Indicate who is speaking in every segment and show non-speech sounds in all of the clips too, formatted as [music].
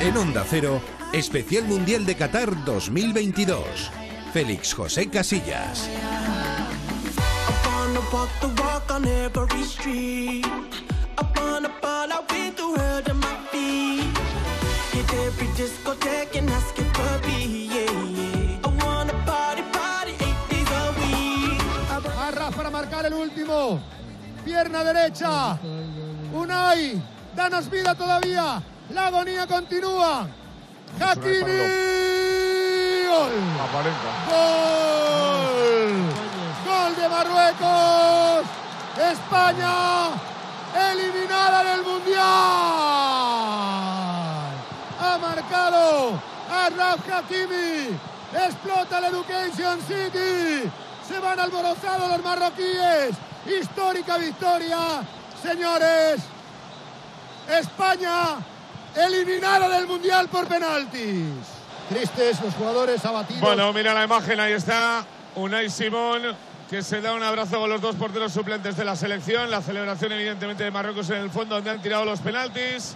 Speaker 1: En Onda Cero, Especial Mundial de Qatar 2022. Félix José Casillas.
Speaker 2: Pierna derecha. Unai. Danos vida todavía. La agonía continúa. Hakimi. Gol. Gol. Gol de Marruecos. España eliminada del Mundial. Ha marcado Arraf Hakimi. Explota el Education City. Se van alborozados los marroquíes. Histórica victoria. Señores, España eliminada del Mundial por penaltis. Tristes los jugadores abatidos.
Speaker 3: Bueno, mira la imagen, ahí está Unai Simón, que se da un abrazo con los dos porteros suplentes de la selección. La celebración, evidentemente, de Marruecos en el fondo, donde han tirado los penaltis.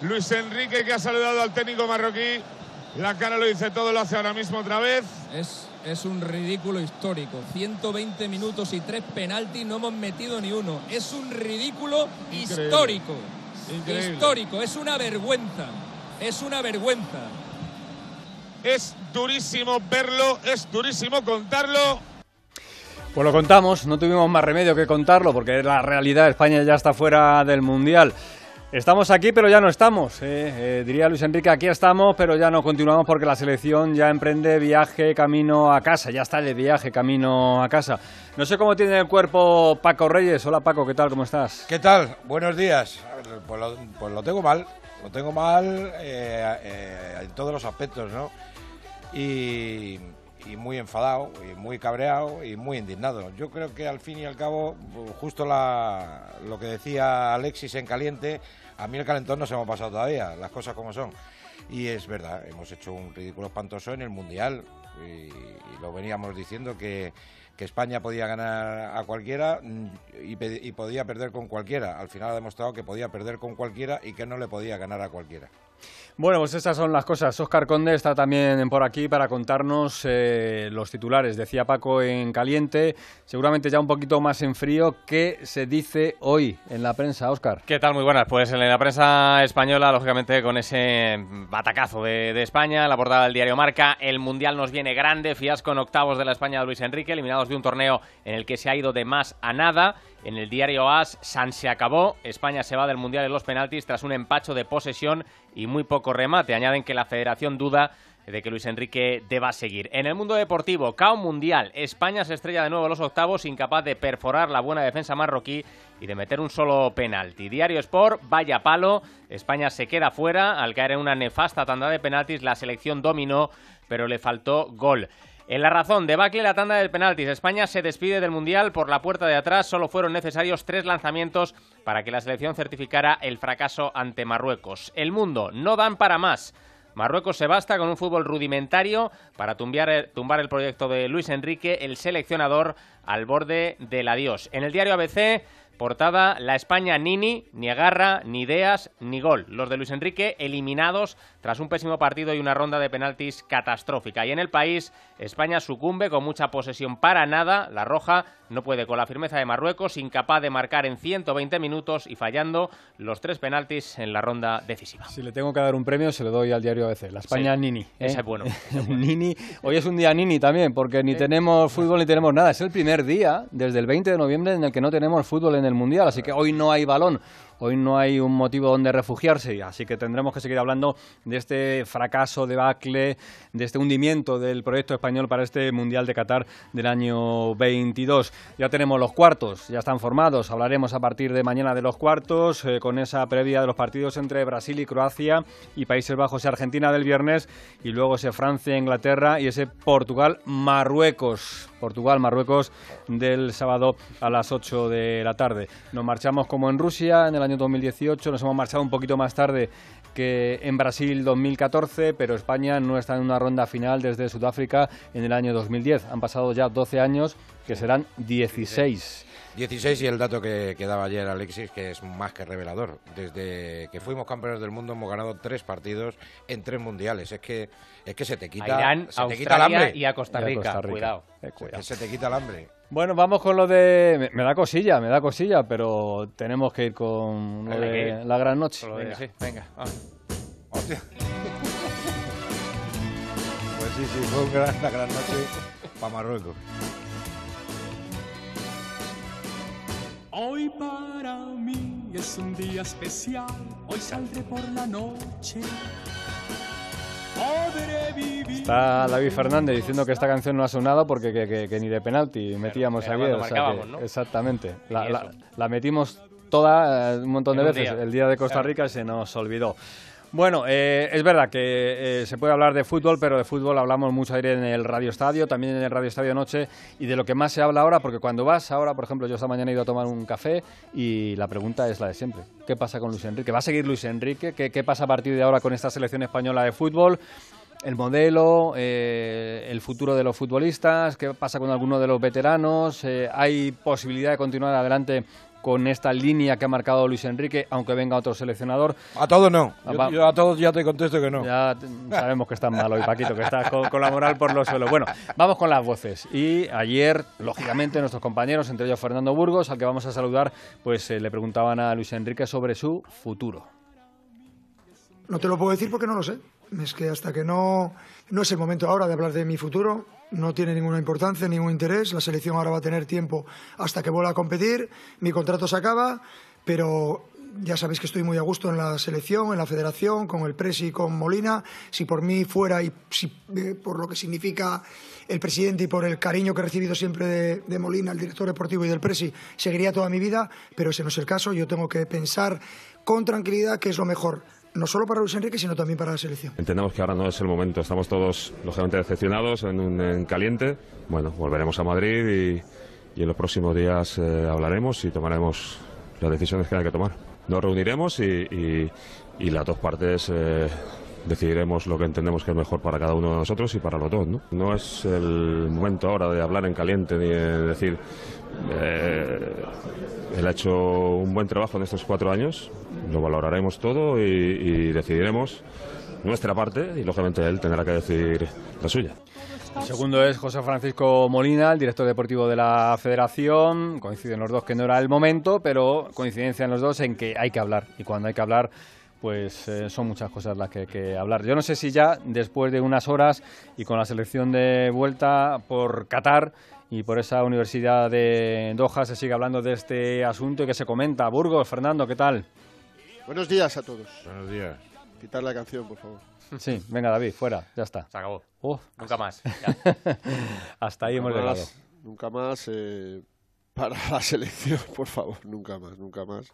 Speaker 3: Luis Enrique, que ha saludado al técnico marroquí. La cara lo dice todo, lo hace ahora mismo otra vez.
Speaker 4: Es, es un ridículo histórico. 120 minutos y tres penaltis, no hemos metido ni uno. Es un ridículo
Speaker 3: Increíble.
Speaker 4: histórico.
Speaker 3: Increíble.
Speaker 4: Histórico, es una vergüenza. Es una vergüenza.
Speaker 3: Es durísimo verlo, es durísimo contarlo.
Speaker 5: Pues lo contamos, no tuvimos más remedio que contarlo porque es la realidad, España ya está fuera del Mundial. Estamos aquí, pero ya no estamos. eh. Eh, diría Luis Enrique, aquí estamos, pero ya no continuamos porque la selección ya emprende viaje camino a casa, ya está de viaje camino a casa. No sé cómo tiene el cuerpo Paco Reyes. Hola Paco, ¿qué tal? ¿Cómo estás?
Speaker 6: ¿Qué tal? Buenos días. Pues lo, pues lo tengo mal, lo tengo mal eh, en todos los aspectos, ¿no? Y, y muy enfadado, y muy cabreado, y muy indignado. Yo creo que al fin y al cabo, justo la, lo que decía Alexis en caliente, a mí el calentón no se me pasado todavía, las cosas como son. Y es verdad, hemos hecho un ridículo espantoso en el Mundial, y, lo veníamos diciendo que que España podía ganar a cualquiera mm, y, y podía perder con cualquiera. Al final ha demostrado que podía perder con cualquiera y que no le podía ganar a cualquiera.
Speaker 5: Bueno, pues estas son las cosas. Oscar Conde está también por aquí para contarnos eh, los titulares. Decía Paco en caliente, seguramente ya un poquito más en frío. ¿Qué se dice hoy en la prensa, Oscar?
Speaker 7: ¿Qué tal? Muy buenas. Pues en la prensa española, lógicamente, con ese batacazo de, de España, la portada del diario Marca, el Mundial nos viene grande, fiasco en octavos de la España de Luis Enrique, eliminados de un torneo en el que se ha ido de más a nada. En el diario AS, San se acabó, España se va del Mundial en los penaltis tras un empacho de posesión y muy poco remate. Añaden que la federación duda de que Luis Enrique deba seguir. En el mundo deportivo, cao mundial. España se estrella de nuevo en los octavos, incapaz de perforar la buena defensa marroquí y de meter un solo penalti. Diario Sport, vaya palo. España se queda fuera al caer en una nefasta tanda de penaltis. La selección dominó, pero le faltó gol. En la razón, debacle la tanda de penaltis. España se despide del Mundial por la puerta de atrás. Solo fueron necesarios tres lanzamientos para que la selección certificara el fracaso ante Marruecos. El mundo, no dan para más. Marruecos se basta con un fútbol rudimentario para tumbar el proyecto de Luis Enrique, el seleccionador al borde del adiós. En el diario ABC, portada La España Nini, ni agarra, ni ideas, ni gol. Los de Luis Enrique eliminados tras un pésimo partido y una ronda de penaltis catastrófica. Y en el país, España sucumbe con mucha posesión para nada. La Roja no puede con la firmeza de Marruecos, incapaz de marcar en 120 minutos y fallando los tres penaltis en la ronda decisiva.
Speaker 5: Si le tengo que dar un premio, se lo doy al diario ABC. La España
Speaker 7: Sí,
Speaker 5: Nini. ¿eh? [laughs]
Speaker 7: ese es bueno, ese es
Speaker 5: Nini. Hoy es un día Nini también, porque ni tenemos fútbol ni tenemos nada. Es el primer día, desde el 20 de noviembre, en el que no tenemos fútbol en el Mundial. Así que hoy no hay balón. Hoy no hay un motivo donde refugiarse, así que tendremos que seguir hablando de este fracaso, debacle, de este hundimiento del proyecto español para este Mundial de Qatar del año 22. Ya tenemos los cuartos, ya están formados, hablaremos a partir de mañana de los cuartos, eh, con esa previa de los partidos entre Brasil y Croacia y Países Bajos y Argentina del viernes, y luego ese Francia-Inglaterra y ese Portugal-Marruecos. Portugal-Marruecos del sábado a las 8 de la tarde. Nos marchamos como en Rusia en el año 2018, nos hemos marchado un poquito más tarde que en Brasil 2014, pero España no está en una ronda final desde Sudáfrica en el año 2010. Han pasado ya 12 años, que serán 16.
Speaker 6: 16 y el dato que, que daba ayer Alexis, que es más que revelador. Desde que fuimos campeones del mundo hemos ganado tres partidos en tres mundiales. Es que, es que se te quita,
Speaker 7: A Irán,
Speaker 6: se te quita el hambre.
Speaker 7: y a Costa
Speaker 5: Y a
Speaker 7: Rica.
Speaker 5: Costa Rica.
Speaker 7: Cuidado.
Speaker 5: Eh,
Speaker 6: Es
Speaker 5: cuidado.
Speaker 6: que se te quita el hambre.
Speaker 5: Bueno, vamos con lo de... Me, me da cosilla, me da cosilla, pero tenemos que ir con lo de la gran noche. Venga.
Speaker 7: sí, venga. vamos.
Speaker 6: Hostia. Pues sí, sí, fue un gran- una gran noche para Marruecos.
Speaker 8: Hoy para mí es un día especial, hoy saldré por la noche.
Speaker 5: Está David Fernández diciendo que esta canción no ha sonado porque que, que- que ni de penalti metíamos
Speaker 7: era
Speaker 5: ayer.
Speaker 7: cuando
Speaker 5: o sea que-
Speaker 7: marcábamos, ¿no?
Speaker 5: Exactamente. La, metimos toda eh, un montón de
Speaker 7: En
Speaker 5: veces
Speaker 7: día.
Speaker 5: el día de Costa
Speaker 7: Claro.
Speaker 5: Rica y se nos olvidó. Bueno, eh, es verdad que eh, se puede hablar de fútbol, pero de fútbol hablamos mucho ayer en el Radio Estadio, también en el Radio Estadio Noche, y de lo que más se habla ahora, porque cuando vas ahora, por ejemplo, yo esta mañana he ido a tomar un café y la pregunta es la de siempre. ¿Qué pasa con Luis Enrique? ¿Va a seguir Luis Enrique? ¿Qué, pasa a partir de ahora con esta selección española de fútbol? el modelo, eh, el futuro de los futbolistas, qué pasa con algunos de los veteranos, eh, hay posibilidad de continuar adelante con esta línea que ha marcado Luis Enrique, aunque venga otro seleccionador.
Speaker 6: A todos no. Yo,
Speaker 5: va-
Speaker 6: yo a todos ya te contesto que no.
Speaker 5: Ya sabemos que estás mal hoy, Paquito, que estás con, con la moral por los suelos. Bueno, vamos con las voces. Y ayer, lógicamente, nuestros compañeros, entre ellos Fernando Burgos, al que vamos a saludar, pues eh, le preguntaban a Luis Enrique sobre su futuro.
Speaker 9: No te lo puedo decir porque no lo sé. Es que hasta que no, no es el momento ahora de hablar de mi futuro, no tiene ninguna importancia, ningún interés. La selección ahora va a tener tiempo hasta que vuelva a competir. Mi contrato se acaba, pero ya sabéis que estoy muy a gusto en la selección, en la federación, con el Presi y con Molina. Si por mí fuera y si, eh, por lo que significa el presidente y por el cariño que he recibido siempre de, de Molina, el director deportivo y del Presi, seguiría toda mi vida, pero ese no es el caso. Yo tengo que pensar con tranquilidad qué es lo mejor, no solo para Luis Enrique, sino también para la selección.
Speaker 10: Entendemos que ahora no es el momento, estamos todos lógicamente decepcionados en, un- en caliente. Bueno, volveremos a Madrid y, en los próximos días eh, hablaremos y tomaremos las decisiones que haya que tomar. Nos reuniremos y, y- y las dos partes eh, decidiremos lo que entendemos que es mejor para cada uno de nosotros y para los dos. No, es el momento ahora de hablar en caliente ni de decir. eh, él ha hecho un buen trabajo en estos cuatro años, lo valoraremos todo y, y decidiremos nuestra parte y lógicamente él tendrá que decidir la suya.
Speaker 5: El segundo es José Francisco Molina, el director deportivo de la federación. Coinciden los dos que no era el momento, pero coincidencia en los dos en que hay que hablar. Y cuando hay que hablar, pues eh, son muchas cosas las que hay que hablar. Yo no sé si ya, después de unas horas y con la selección de vuelta por Qatar y por esa universidad de Doha, se sigue hablando de este asunto y que se comenta. Burgos, Fernando, ¿qué tal?
Speaker 11: Buenos días a todos.
Speaker 6: Buenos días.
Speaker 11: Quitar la canción, por favor.
Speaker 5: Sí, venga David, fuera, ya está.
Speaker 7: Se acabó. Nunca más. [laughs]
Speaker 5: hasta ahí hemos llegado.
Speaker 11: más, Nunca más eh, para la [laughs] selección, por favor. Nunca más, nunca más.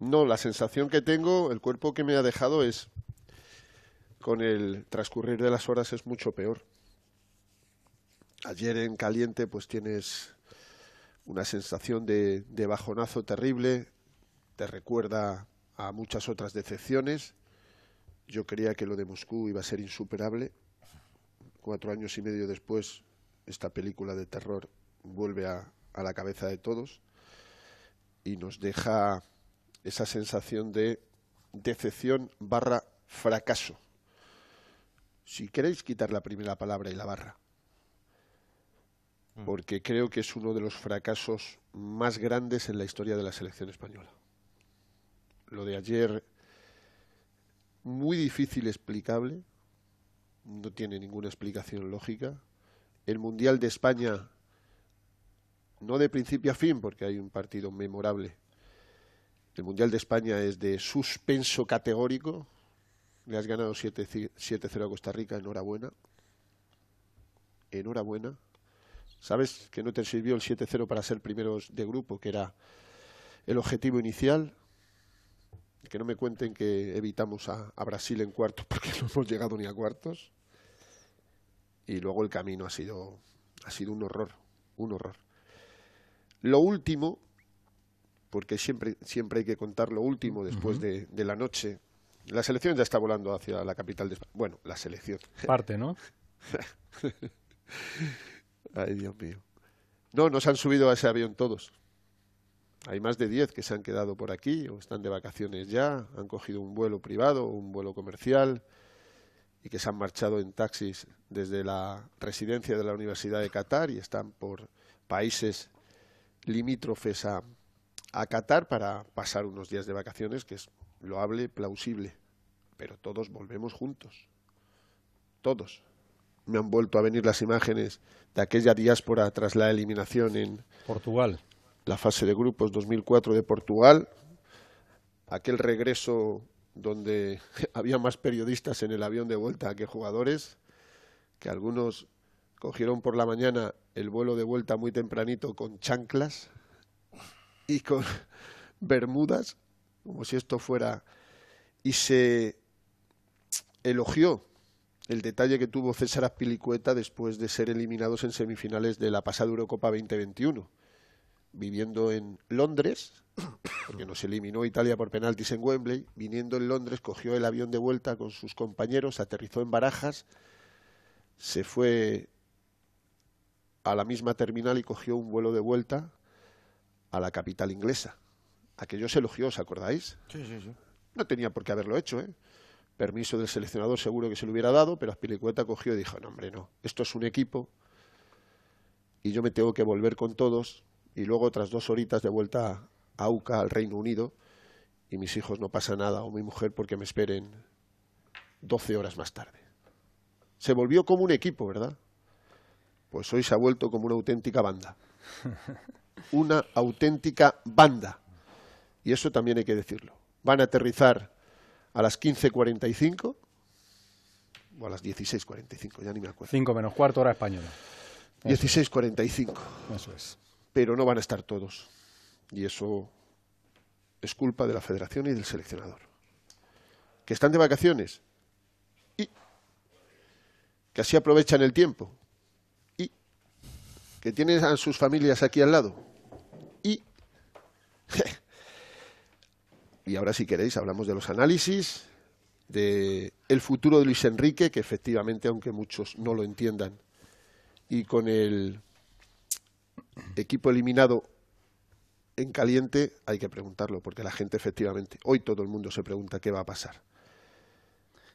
Speaker 11: No, la sensación que tengo, el cuerpo que me ha dejado es, con el transcurrir de las horas es mucho peor. Ayer en caliente pues tienes una sensación de, bajonazo terrible, te recuerda a muchas otras decepciones. Yo creía que lo de Moscú iba a ser insuperable. Cuatro años y medio después, esta película de terror vuelve a la cabeza de todos y nos deja esa sensación de decepción barra fracaso. Si queréis quitar la primera palabra y la barra, porque creo que es uno de los fracasos más grandes en la historia de la selección española. Lo de ayer, muy difícil explicable, no tiene ninguna explicación lógica. El Mundial de España, no de principio a fin, porque hay un partido memorable. El Mundial de España es de suspenso categórico. Le has ganado 7 7-0 a Costa Rica, enhorabuena. Enhorabuena. ¿Sabes que no te sirvió el 7-0 para ser primeros de grupo, que era el objetivo inicial? Que no me cuenten que evitamos a, a Brasil en cuartos [laughs] porque no hemos llegado ni a cuartos. Y luego el camino ha sido, ha sido un horror, un horror. Lo último, porque siempre, siempre hay que contar lo último después de, de la noche. La selección ya está volando hacia la capital de España. Bueno, la selección. [laughs]
Speaker 5: Parte, ¿no?
Speaker 11: Ay, Dios mío. No, no se han subido a ese avión todos. Hay más de 10 que se han quedado por aquí o están de vacaciones ya, han cogido un vuelo privado o un vuelo comercial y que se han marchado en taxis desde la residencia de la Universidad de Qatar y están por países limítrofes a, a Qatar para pasar unos días de vacaciones, que es loable, plausible. Pero todos volvemos juntos. Todos. Me han vuelto a venir las imágenes de aquella diáspora tras la eliminación en
Speaker 5: Portugal.
Speaker 11: la fase de grupos 2004 de Portugal. Aquel regreso donde [laughs] había más periodistas en el avión de vuelta que jugadores, que algunos cogieron por la mañana el vuelo de vuelta muy tempranito con chanclas y con bermudas, como si esto fuera, y se elogió el detalle que tuvo César Azpilicueta después de ser eliminados en semifinales de la pasada Eurocopa 2021, viviendo en Londres, porque nos eliminó Italia por penaltis en Wembley, viniendo en Londres, cogió el avión de vuelta con sus compañeros, aterrizó en Barajas, se fue a la misma terminal y cogió un vuelo de vuelta a la capital inglesa. Aquello se elogió, ¿os acordáis?
Speaker 6: Sí, sí, sí.
Speaker 11: No tenía por qué haberlo hecho, ¿eh? Permiso del seleccionador seguro que se lo hubiera dado, pero Azpilicueta cogió y dijo, no, hombre, no, esto es un equipo y yo me tengo que volver con todos y luego otras dos horitas de vuelta a AUCA, al Reino Unido, y mis hijos no pasa nada, o mi mujer porque me esperen 12 horas más tarde. Se volvió como un equipo, ¿verdad? Pues hoy se ha vuelto como una auténtica banda. [laughs] Una auténtica banda. Y eso también hay que decirlo. Van a aterrizar a las 15.45 o a las 16.45, ya ni me acuerdo.
Speaker 5: 5 menos cuarto hora española.
Speaker 11: 16.45.
Speaker 5: Eso es.
Speaker 11: Pero no van a estar todos. Y eso es culpa de la federación y del seleccionador. Que están de vacaciones y que así aprovechan el tiempo y que tienen a sus familias aquí al lado [laughs] y ahora si queréis hablamos de los análisis de el futuro de Luis Enrique que efectivamente aunque muchos no lo entiendan y con el equipo eliminado en caliente hay que preguntarlo porque la gente efectivamente hoy todo el mundo se pregunta qué va a pasar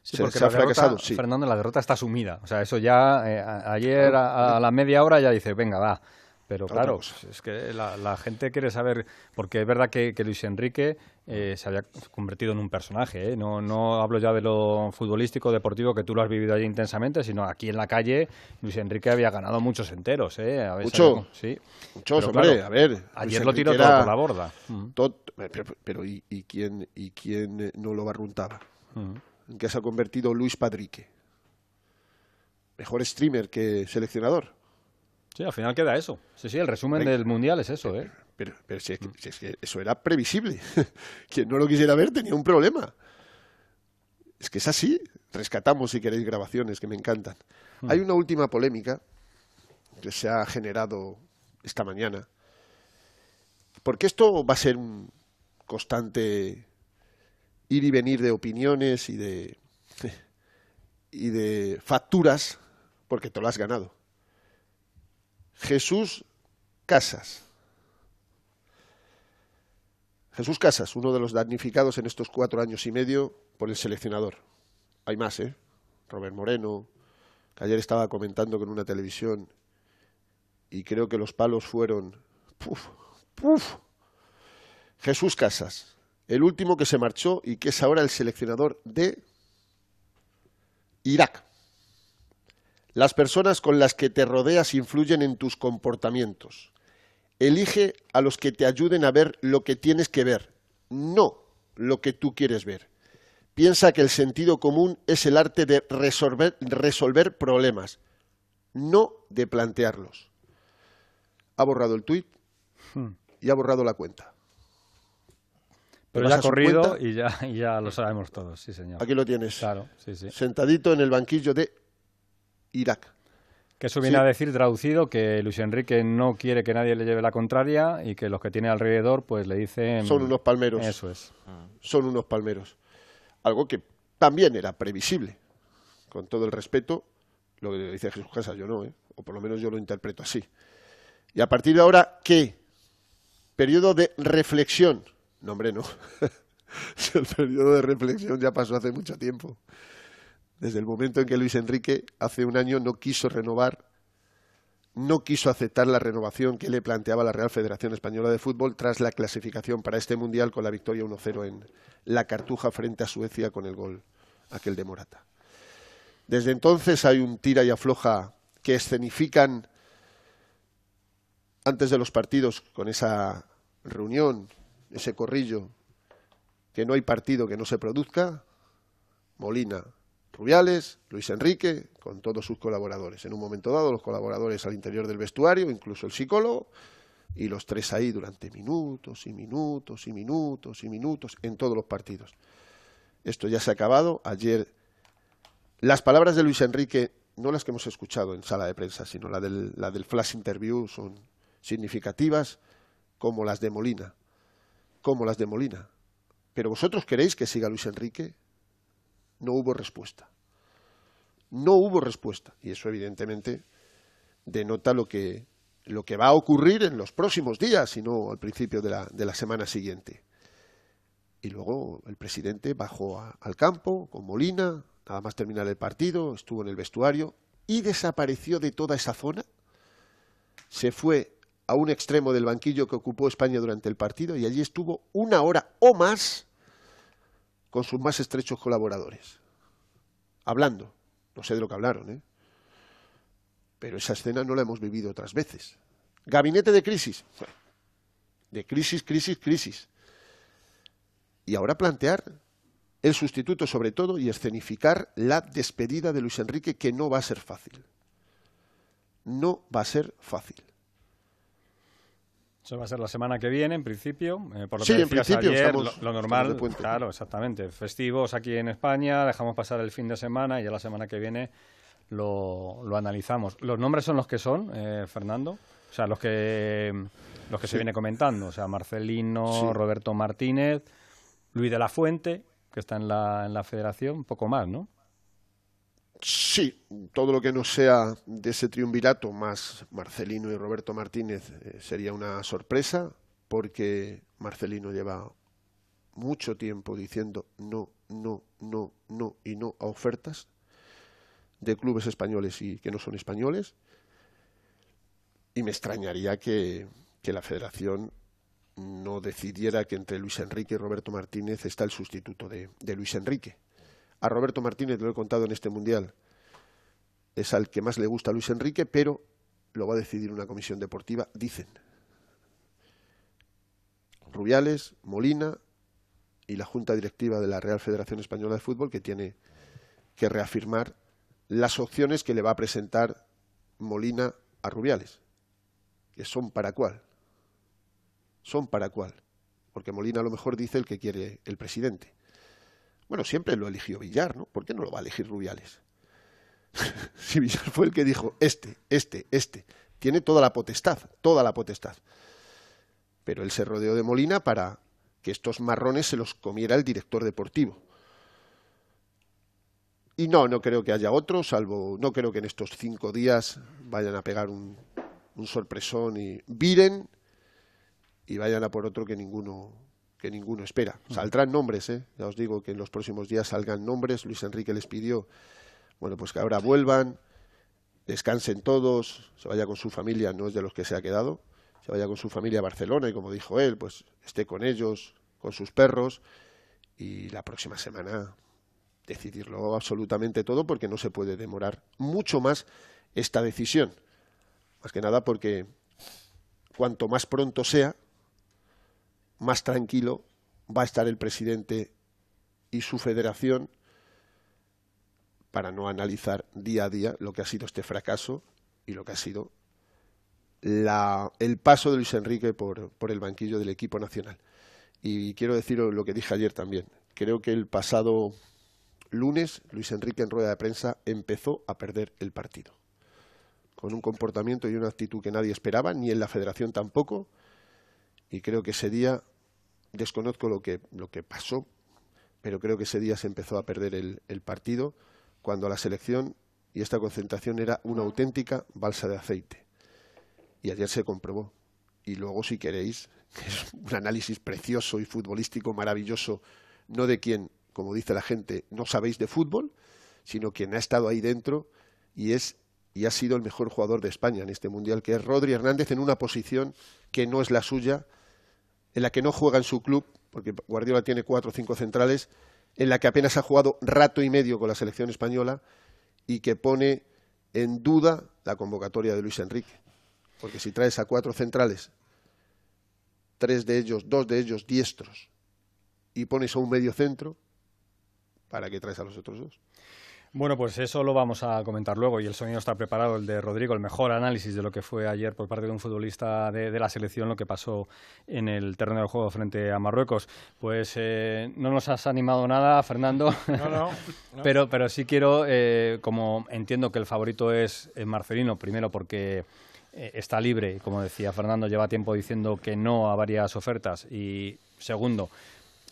Speaker 5: Sí,
Speaker 11: Se-
Speaker 5: porque
Speaker 11: se ha
Speaker 5: derrota,
Speaker 11: sí.
Speaker 5: Fernando, la derrota está asumida. O sea, eso ya, eh, ayer a, a la media hora ya dice, venga, va. Pero claro, es que la, la gente quiere saber, porque es verdad que, que Luis Enrique eh, se había convertido en un personaje. ¿eh? No, no hablo ya de lo futbolístico, deportivo, que tú lo has vivido allí intensamente, sino aquí en la calle Luis Enrique había ganado muchos enteros. ¿eh? A veces-
Speaker 11: Mucho.
Speaker 5: sí.
Speaker 11: Muchos,
Speaker 5: Pero
Speaker 11: hombre,
Speaker 5: claro,
Speaker 11: a ver.
Speaker 5: Ayer
Speaker 11: Luis
Speaker 5: lo tiró todo por la borda.
Speaker 11: Tot- pero, pero ¿y, y quién, ¿y quién eh, no lo barruntaba?
Speaker 5: Mm.
Speaker 11: ¿En qué se ha convertido Luis Padrique? Mejor streamer que seleccionador.
Speaker 5: Sí, al final queda eso. Sí, sí, el resumen
Speaker 11: Venga.
Speaker 5: del Mundial es eso. ¿eh?
Speaker 11: Pero, pero si es, que, si es que eso era previsible. [laughs] Quien no lo quisiera ver tenía un problema. Es que es así. Rescatamos, si queréis, grabaciones que me encantan. Hay una última polémica que se ha generado esta mañana. Porque esto va a ser un constante ir y venir de opiniones y de, [laughs] y de facturas, porque te lo has ganado. Jesús Casas. Jesús Casas, uno de los damnificados en estos cuatro años y medio por el seleccionador. Hay más, ¿eh? Robert Moreno, que ayer estaba comentando con una televisión y creo que los palos fueron... Puf, puf. Jesús Casas, el último que se marchó y que es ahora el seleccionador de Irak. Las personas con las que te rodeas influyen en tus comportamientos. Elige a los que te ayuden a ver lo que tienes que ver, no lo que tú quieres ver. Piensa que el sentido común es el arte de resolver, resolver problemas, no de plantearlos. Ha borrado el tuit
Speaker 5: Hmm.
Speaker 11: y ha borrado la cuenta.
Speaker 5: Pero ya ha corrido y ya, y ya lo sabemos todos, sí, señor.
Speaker 11: Aquí lo tienes.
Speaker 5: Claro, sí, sí.
Speaker 11: Sentadito en el banquillo de Irak.
Speaker 5: Que eso viene
Speaker 11: Sí.
Speaker 5: a decir traducido que Luis Enrique no quiere que nadie le lleve la contraria y que los que tiene alrededor pues le dicen...
Speaker 11: Son unos palmeros.
Speaker 5: Eso es.
Speaker 11: Son unos palmeros. Algo que también era previsible. Con todo el respeto, lo que dice Jesús Casas, yo no, ¿eh? o por lo menos yo lo interpreto así. Y a partir de ahora, ¿qué? Periodo de reflexión. No, hombre, no. [laughs] el periodo de reflexión ya pasó hace mucho tiempo. Desde el momento en que Luis Enrique hace un año no quiso renovar, no quiso aceptar la renovación que le planteaba la Real Federación Española de Fútbol tras la clasificación para este Mundial con la victoria 1-0 en la Cartuja frente a Suecia con el gol aquel de Morata. Desde entonces hay un tira y afloja que escenifican antes de los partidos con esa reunión, ese corrillo, que no hay partido que no se produzca, Molina, Rubiales, Luis Enrique, con todos sus colaboradores. En un momento dado, los colaboradores al interior del vestuario, incluso el psicólogo, y los tres ahí durante minutos y minutos y minutos y minutos en todos los partidos. Esto ya se ha acabado. Ayer, las palabras de Luis Enrique, no las que hemos escuchado en sala de prensa, sino la del, la del flash interview, son significativas como las de Molina. Como las de Molina. Pero vosotros queréis que siga Luis Enrique? No hubo respuesta. No hubo respuesta. Y eso, evidentemente, denota lo que, lo que va a ocurrir en los próximos días y no al principio de la, de la semana siguiente. Y luego el presidente bajó al campo con Molina, nada más terminar el partido, estuvo en el vestuario y desapareció de toda esa zona. Se fue a un extremo del banquillo que ocupó España durante el partido y allí estuvo una hora o más con sus más estrechos colaboradores, hablando. No sé de lo que hablaron, ¿eh? Pero esa escena no la hemos vivido otras veces. Gabinete de crisis. De crisis, crisis, crisis. Y ahora plantear el sustituto sobre todo y escenificar la despedida de Luis Enrique que no va a ser fácil. No va a ser fácil.
Speaker 5: Eso va a ser la semana que viene, en principio. Eh, por lo
Speaker 11: sí,
Speaker 5: que
Speaker 11: en principio
Speaker 5: ayer,
Speaker 11: estamos,
Speaker 5: lo, lo normal, claro, exactamente. Festivos aquí en España, dejamos pasar el fin de semana y ya la semana que viene lo, lo analizamos. ¿Los nombres son los que son, eh, Fernando? O sea, los que, los que
Speaker 11: Sí.
Speaker 5: se viene comentando. O sea, Marcelino,
Speaker 11: Sí.
Speaker 5: Roberto Martínez, Luis de la Fuente, que está en la, en la federación, un poco más, ¿no?
Speaker 11: Sí, todo lo que no sea de ese triunvirato más Marcelino y Roberto Martínez eh, sería una sorpresa porque Marcelino lleva mucho tiempo diciendo no, no, no, no y no a ofertas de clubes españoles y que no son españoles y me extrañaría que, que la federación no decidiera que entre Luis Enrique y Roberto Martínez está el sustituto de, de Luis Enrique. A Roberto Martínez lo he contado en este mundial. Es al que más le gusta a Luis Enrique, pero lo va a decidir una comisión deportiva, dicen. Rubiales, Molina y la Junta Directiva de la Real Federación Española de Fútbol que tiene que reafirmar las opciones que le va a presentar Molina a Rubiales. Que son para cuál. Son para cuál. Porque Molina a lo mejor dice el que quiere el presidente. Bueno, siempre lo eligió Villar, ¿no? ¿Por qué no lo va a elegir Rubiales? [laughs] si Villar fue el que dijo, este, este, este, tiene toda la potestad, toda la potestad. Pero él se rodeó de Molina para que estos marrones se los comiera el director deportivo. Y no, no creo que haya otro, salvo, no creo que en estos cinco días vayan a pegar un, sorpresón y viren y vayan a por otro que ninguno que ninguno espera. Saldrán nombres, ¿eh? ya os digo que en los próximos días salgan nombres. Luis Enrique les pidió, bueno, pues que ahora vuelvan, descansen todos, se vaya con su familia, no es de los que se ha quedado, se vaya con su familia a Barcelona y como dijo él, pues esté con ellos, con sus perros y la próxima semana decidirlo absolutamente todo porque no se puede demorar mucho más esta decisión. Más que nada porque cuanto más pronto sea, más tranquilo va a estar el presidente y su federación para no analizar día a día lo que ha sido este fracaso y lo que ha sido la, el paso de Luis Enrique por, por el banquillo del equipo nacional. Y quiero deciros lo que dije ayer también. Creo que el pasado lunes Luis Enrique en rueda de prensa empezó a perder el partido. Con un comportamiento y una actitud que nadie esperaba, ni en la federación tampoco. Y creo que ese día, desconozco lo que, lo que pasó, pero creo que ese día se empezó a perder el, partido cuando la selección y esta concentración era una auténtica balsa de aceite. Y ayer se comprobó. Y luego, si queréis, [laughs] es un análisis precioso y futbolístico maravilloso, no de quien, como dice la gente, no sabéis de fútbol, sino quien ha estado ahí dentro y es y ha sido el mejor jugador de España en este mundial, que es Rodri Hernández en una posición que no es la suya, en la que no juega en su club, porque Guardiola tiene cuatro o cinco centrales, en la que apenas ha jugado rato y medio con la selección española y que pone en duda la convocatoria de Luis Enrique. Porque si traes a cuatro centrales, tres de ellos, dos de ellos diestros, y pones a un medio centro, ¿para qué traes a los otros dos?
Speaker 5: Bueno, pues eso lo vamos a comentar luego y el sonido está preparado, el de Rodrigo, el mejor análisis de lo que fue ayer por parte de un futbolista de, la selección, lo que pasó en el terreno del juego frente a Marruecos. Pues eh, no nos has animado nada, Fernando,
Speaker 6: no, no, [laughs]
Speaker 5: pero, pero sí quiero, eh, como entiendo que el favorito es Marcelino, primero porque eh, está libre como decía Fernando, lleva tiempo diciendo que no a varias ofertas y segundo,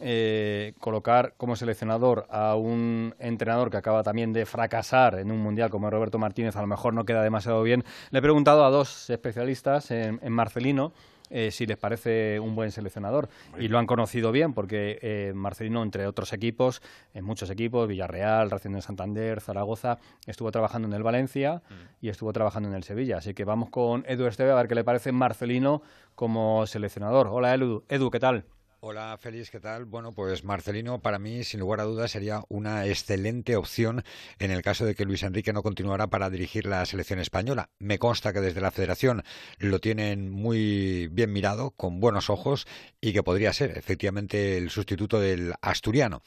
Speaker 5: eh, colocar como seleccionador a un entrenador que acaba también de fracasar en un mundial como Roberto Martínez, a lo mejor no queda demasiado bien. Le he preguntado a dos especialistas en, Marcelino. Eh, si les parece un buen seleccionador. Y lo han conocido bien porque eh, Marcelino, entre otros equipos, en muchos equipos, Villarreal, Racing de Santander, Zaragoza, estuvo trabajando en el Valencia mm. y estuvo trabajando en el Sevilla. Así que vamos con Edu Esteve a ver qué le parece Marcelino como seleccionador. Hola Edu, Edu ¿qué tal?
Speaker 12: Hola, Félix, ¿qué tal? Bueno, pues Marcelino para mí, sin lugar a dudas, sería una excelente opción en el caso de que Luis Enrique no continuara para dirigir la selección española. Me consta que desde la federación lo tienen muy bien mirado, con buenos ojos, y que podría ser efectivamente el sustituto del asturiano.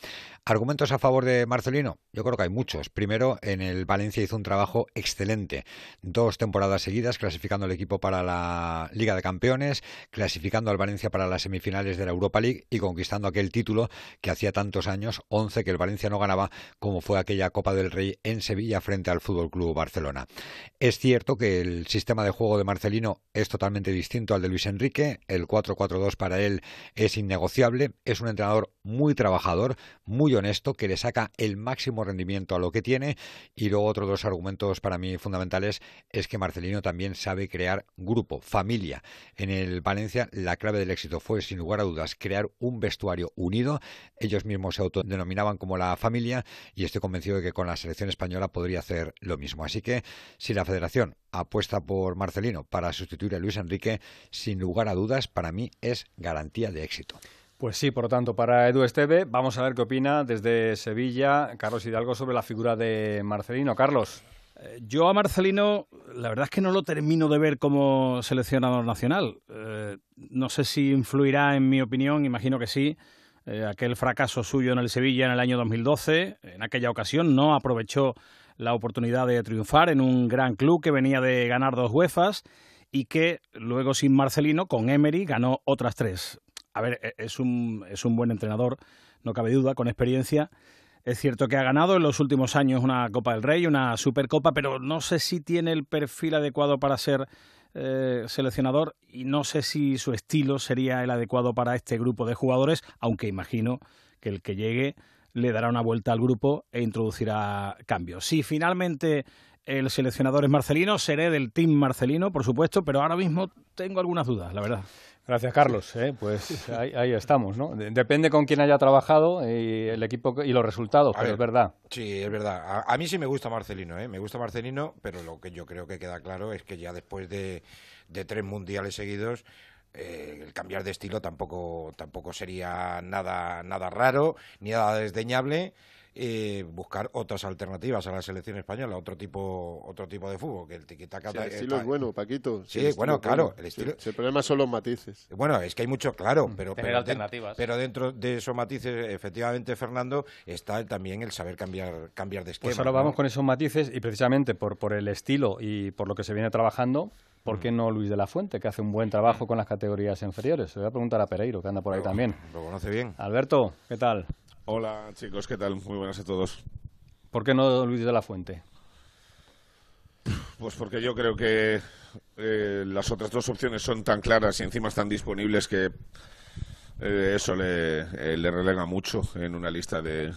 Speaker 12: ¿Argumentos a favor de Marcelino? Yo creo que hay muchos. Primero, en el Valencia hizo un trabajo excelente. Dos temporadas seguidas clasificando al equipo para la Liga de Campeones, clasificando al Valencia para las semifinales de la Europa League y conquistando aquel título que hacía tantos años, 11, que el Valencia no ganaba, como fue aquella Copa del Rey en Sevilla frente al Fútbol Club Barcelona. Es cierto que el sistema de juego de Marcelino es totalmente distinto al de Luis Enrique. El 4-4-2 para él es innegociable. Es un entrenador muy trabajador, muy honesto, que le saca el máximo rendimiento a lo que tiene. Y luego otros dos argumentos para mí fundamentales es que Marcelino también sabe crear grupo, familia. En el Valencia la clave del éxito fue, sin lugar a dudas, crear un vestuario unido. Ellos mismos se autodenominaban como la familia y estoy convencido de que con la selección española podría hacer lo mismo. Así que si la federación apuesta por Marcelino para sustituir a Luis Enrique, sin lugar a dudas, para mí es garantía de éxito.
Speaker 5: Pues sí, por lo tanto, para Edu Esteve, vamos a ver qué opina desde Sevilla Carlos Hidalgo sobre la figura de Marcelino. Carlos.
Speaker 13: Eh, yo a Marcelino, la verdad es que no lo termino de ver como seleccionador nacional. Eh, no sé si influirá en mi opinión, imagino que sí. Eh, aquel fracaso suyo en el Sevilla en el año 2012, en aquella ocasión no aprovechó la oportunidad de triunfar en un gran club que venía de ganar dos UEFAs y que luego sin Marcelino, con Emery, ganó otras tres a ver, e-, es un, es un buen entrenador, no cabe duda, con experiencia. Es cierto que ha ganado en los últimos años una Copa del Rey, una Supercopa, pero no sé si tiene el perfil adecuado para ser eh, seleccionador y no sé si su estilo sería el adecuado para este grupo de jugadores, aunque imagino que el que llegue le dará una vuelta al grupo e introducirá cambios. Si finalmente el seleccionador es Marcelino, seré del team Marcelino, por supuesto, pero ahora mismo tengo algunas dudas, la verdad.
Speaker 5: Gracias, Carlos. ¿eh? Pues ahí, estamos, ¿no? Depende con quién haya trabajado y el equipo y los resultados, pero es verdad.
Speaker 6: Sí, es verdad. A, mí sí me gusta Marcelino, ¿eh? Me gusta Marcelino, pero lo que yo creo que queda claro es que ya después de, tres mundiales seguidos, eh, el cambiar de estilo tampoco, tampoco sería nada, nada raro ni nada desdeñable eh, buscar otras alternativas a la selección española, otro tipo otro tipo de fútbol, que el tiquitaca...
Speaker 11: el estilo es bueno, Paquito.
Speaker 6: Sí, bueno, claro. El, estilo...
Speaker 11: el problema son los matices.
Speaker 6: Bueno, es que hay mucho, claro, mm, pero,
Speaker 7: pero, alternativas.
Speaker 6: pero dentro de esos matices, efectivamente, Fernando, está también el saber cambiar, cambiar de esquema.
Speaker 5: Pues ahora vamos con esos matices y precisamente por, por el estilo y por lo que se viene trabajando, ¿Por qué mm. no Luis de la Fuente, que hace un buen trabajo mm. con las categorías inferiores? Se voy a preguntar a Pereiro, que anda por ahí también.
Speaker 6: Lo conoce bien.
Speaker 5: Alberto, ¿qué tal?
Speaker 14: Hola chicos, ¿qué tal? Muy buenas a todos.
Speaker 5: ¿Por qué no Luis de la Fuente?
Speaker 14: Pues porque yo creo que eh, las otras dos opciones son tan claras y encima están disponibles que eh, eso le, eh, le, relega mucho en una lista de,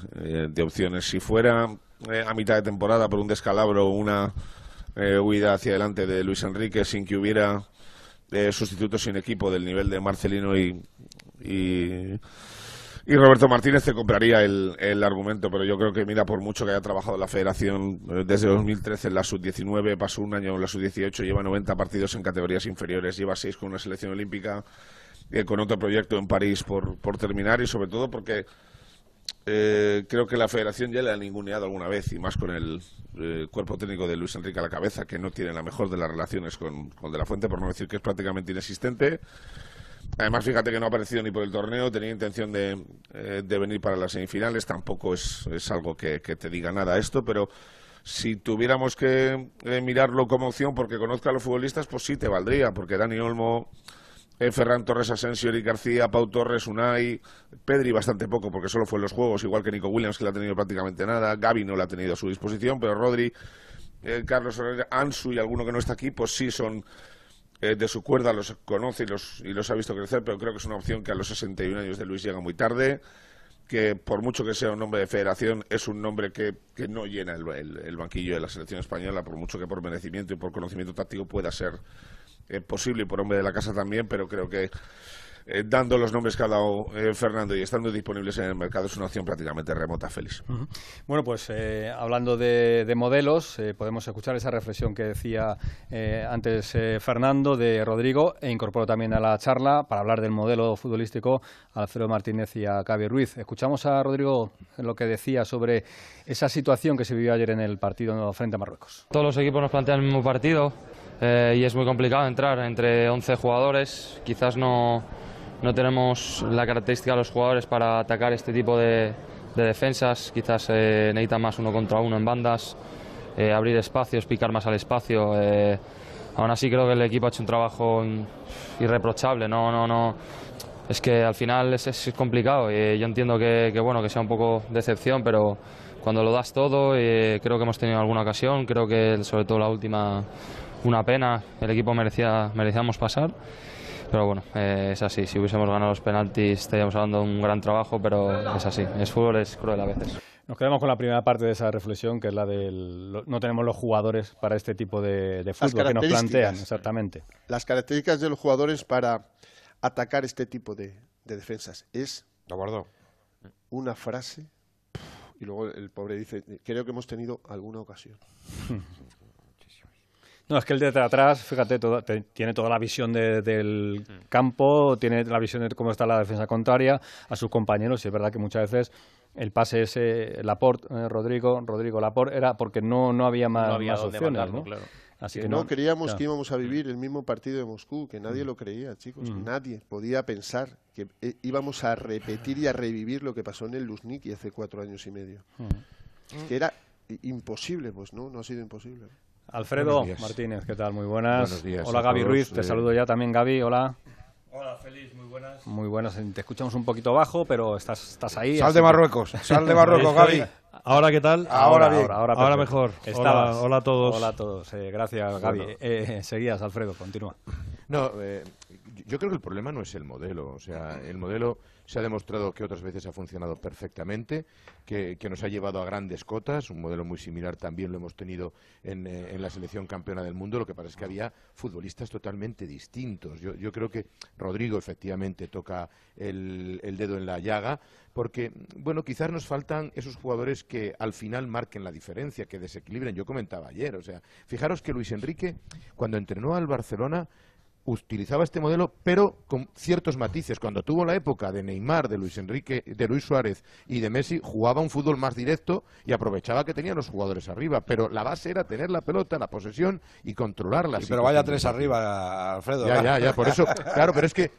Speaker 14: de opciones. Si fuera a mitad de temporada por un descalabro o una huida hacia adelante de Luis Enrique sin que hubiera eh, sustitutos sin equipo del nivel de Marcelino y, y, y Roberto Martínez te compraría el, el argumento, pero yo creo que mira, por mucho que haya trabajado la federación eh, desde 2013 en la sub-19, pasó un año en la sub-18, lleva 90 partidos en categorías inferiores, lleva 6 con una selección olímpica, eh, con otro proyecto en París por, por terminar y sobre todo porque eh, creo que la federación ya le ha ninguneado alguna vez y más con el eh, cuerpo técnico de Luis Enrique a la cabeza, que no tiene la mejor de las relaciones con, con De La Fuente, por no decir que es prácticamente inexistente. Además, fíjate que no ha aparecido ni por el torneo, tenía intención de, eh, venir para las semifinales, tampoco es, es algo que, te diga nada esto, pero si tuviéramos que eh, mirarlo como opción porque conozca a los futbolistas, pues sí te valdría, porque Dani Olmo, eh, Ferran Torres Asensio, Eric García, Pau Torres, Unai, Pedri bastante poco porque solo fue en los juegos, igual que Nico Williams que le ha tenido prácticamente nada, Gaby no la ha tenido a su disposición, pero Rodri, Carlos Herrera, Ansu y alguno que no está aquí, pues sí son eh, de su cuerda, los conoce y los, y los ha visto crecer, pero creo que es una opción que a los 61 años de Luis llega muy tarde que por mucho que sea un nombre de federación, es un nombre que, que no llena el, el- banquillo de la selección española, por mucho que por merecimiento y por conocimiento táctico pueda ser eh, posible y por hombre de la casa también, pero creo que eh, dando los nombres que ha dado eh, Fernando y estando disponibles en el mercado es una opción prácticamente remota, Félix.
Speaker 5: Ujú. Bueno, pues eh, hablando de, de modelos, eh, podemos escuchar esa reflexión que decía eh, antes eh, Fernando de Rodrigo e incorporo también a la charla para hablar del modelo futbolístico a Alfredo Martínez y a Cavi Ruiz. Escuchamos a Rodrigo lo que decía sobre esa situación que se vivió ayer en el partido frente a Marruecos.
Speaker 15: Todos los equipos nos plantean el mismo partido eh, y es muy complicado entrar entre 11 jugadores. Quizás no, no tenemos la característica de los jugadores para atacar este tipo de, de defensas. Quizás eh, necesita más uno contra uno en bandas, eh, abrir espacios, picar más al espacio. eh. aún así creo que el equipo ha hecho un trabajo irreprochable. No, no, no. Es que al final es, complicado. yo entiendo que, que, bueno que sea un poco decepción, pero cuando lo das todo, eh, creo que hemos tenido alguna ocasión. Creo que sobre todo la última, una pena. El equipo merecía, merecíamos pasar. Pero bueno, eh, es así. Si hubiésemos ganado los penaltis, estaríamos hablando de un gran trabajo, pero es así. Es fútbol, es cruel a veces.
Speaker 5: Nos quedamos con la primera parte de esa reflexión, que es la del lo- no tenemos los jugadores para este tipo de, de fútbol que nos plantean, exactamente.
Speaker 11: Las características de los jugadores para atacar este tipo de, de defensas es una frase y luego el pobre dice, creo que hemos tenido alguna ocasión. [laughs]
Speaker 5: No, es que el de atrás, fíjate, todo- te- tiene toda la visión de- del campo, tiene la visión de cómo está la defensa contraria a sus compañeros. Y es verdad que muchas veces el pase ese, Laporte, eh, Rodrigo, Rodrigo Laporte, era porque no, no había más,
Speaker 7: No había
Speaker 5: más opciones.
Speaker 7: mandarlo,
Speaker 5: ¿no?
Speaker 7: claro.
Speaker 5: Así
Speaker 11: que
Speaker 5: que
Speaker 11: no, creíamos
Speaker 5: claro.
Speaker 11: que íbamos a vivir el mismo partido de Moscú, que nadie
Speaker 5: Mm.
Speaker 11: lo creía, chicos.
Speaker 5: Mm.
Speaker 11: Nadie podía pensar que eh, íbamos a repetir y a revivir lo que pasó en el Luzhniki hace cuatro años y medio.
Speaker 5: Mm.
Speaker 11: Que era imposible, pues no, no ha sido imposible.
Speaker 5: Alfredo. Martínez, ¿qué tal? Muy buenas.
Speaker 11: Buenos días
Speaker 5: Hola Gaby
Speaker 11: todos.
Speaker 5: Ruiz, te
Speaker 11: Eh,
Speaker 5: saludo ya también Gaby, hola.
Speaker 16: Hola, feliz, muy buenas.
Speaker 5: Muy buenas, te escuchamos un poquito bajo, pero estás, estás ahí.
Speaker 6: Sal
Speaker 5: así
Speaker 6: de
Speaker 5: que-
Speaker 6: Marruecos, sal de Marruecos. Gaby.
Speaker 16: Ahora, ¿qué tal?
Speaker 5: Ahora,
Speaker 6: bien.
Speaker 5: ahora, ahora,
Speaker 16: Ahora mejor. Hola, hola a todos.
Speaker 5: Hola a todos. eh, gracias, Gaby.
Speaker 17: Bueno.
Speaker 5: Eh, seguías, Alfredo, continúa.
Speaker 17: No, eh, yo creo que el problema no es el modelo. O sea, el modelo se ha demostrado que otras veces ha funcionado perfectamente, que, que nos ha llevado a grandes cotas. Un modelo muy similar también lo hemos tenido en, eh, en la selección campeona del mundo. Lo que pasa es que había futbolistas totalmente distintos. Yo, yo creo que Rodrigo efectivamente toca el, el dedo en la llaga, porque, bueno, quizás nos faltan esos jugadores que al final marquen la diferencia, que desequilibren. Yo comentaba ayer, o sea, fijaros que Luis Enrique, cuando entrenó al Barcelona, utilizaba este modelo, pero con ciertos matices. Cuando tuvo la época de Neymar, de Luis Enrique, de Luis Suárez y de Messi, jugaba un fútbol más directo y aprovechaba que tenían los jugadores arriba. Pero la base era tener la pelota, la posesión y controlarla.
Speaker 6: Sí, pero vaya tres arriba, Alfredo.
Speaker 17: Ya, ya, ya, por eso, [laughs] claro, pero es que,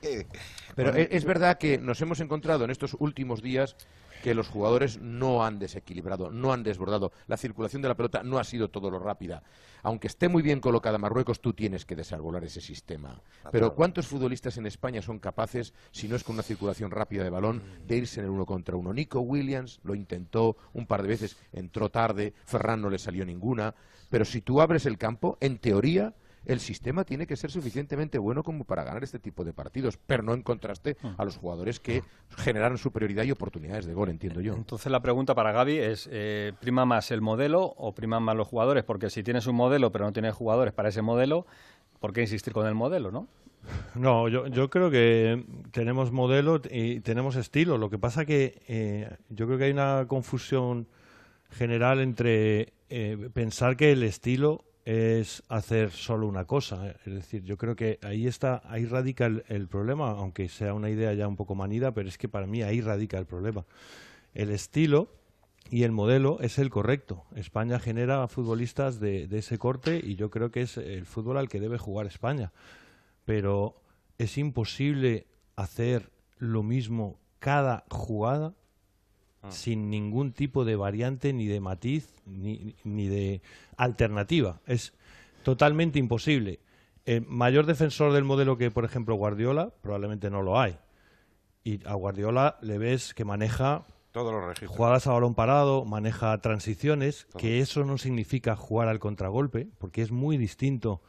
Speaker 17: pero es, es verdad que nos hemos encontrado en estos últimos días que los jugadores no han desequilibrado, no han desbordado. La circulación de la pelota no ha sido todo lo rápida. Aunque esté muy bien colocada Marruecos, tú tienes que desarbolar ese sistema. Pero ¿cuántos futbolistas en España son capaces, si no es con una circulación rápida de balón, de irse en el uno contra uno? Nico Williams lo intentó un par de veces, entró tarde, Ferran no le salió ninguna. Pero si tú abres el campo, en teoría, el sistema tiene que ser suficientemente bueno como para ganar este tipo de partidos, pero no en contraste a los jugadores que generaron superioridad y oportunidades de gol, entiendo yo.
Speaker 5: Entonces la pregunta para Gaby es, eh, ¿prima más el modelo o priman más los jugadores? Porque si tienes un modelo pero no tienes jugadores para ese modelo, ¿por qué insistir con el modelo, no? [laughs]
Speaker 16: No, yo, yo creo que tenemos modelo y tenemos estilo. Lo que pasa que eh, yo creo que hay una confusión general entre eh, pensar que el estilo es hacer solo una cosa. Es decir, yo creo que ahí está, ahí radica el, el problema, aunque sea una idea ya un poco manida, pero es que para mí ahí radica el problema. El estilo y el modelo es el correcto. España genera futbolistas de, de ese corte y yo creo que es el fútbol al que debe jugar España. Pero es imposible hacer lo mismo cada jugada sin ningún tipo de variante, ni de matiz, ni, ni de alternativa. Es totalmente imposible. El mayor defensor del modelo que, por ejemplo, Guardiola, probablemente no lo hay. Y a Guardiola le ves que maneja
Speaker 6: Todos los registros.
Speaker 16: jugadas a balón parado, maneja transiciones, que eso no significa jugar al contragolpe, porque es muy distinto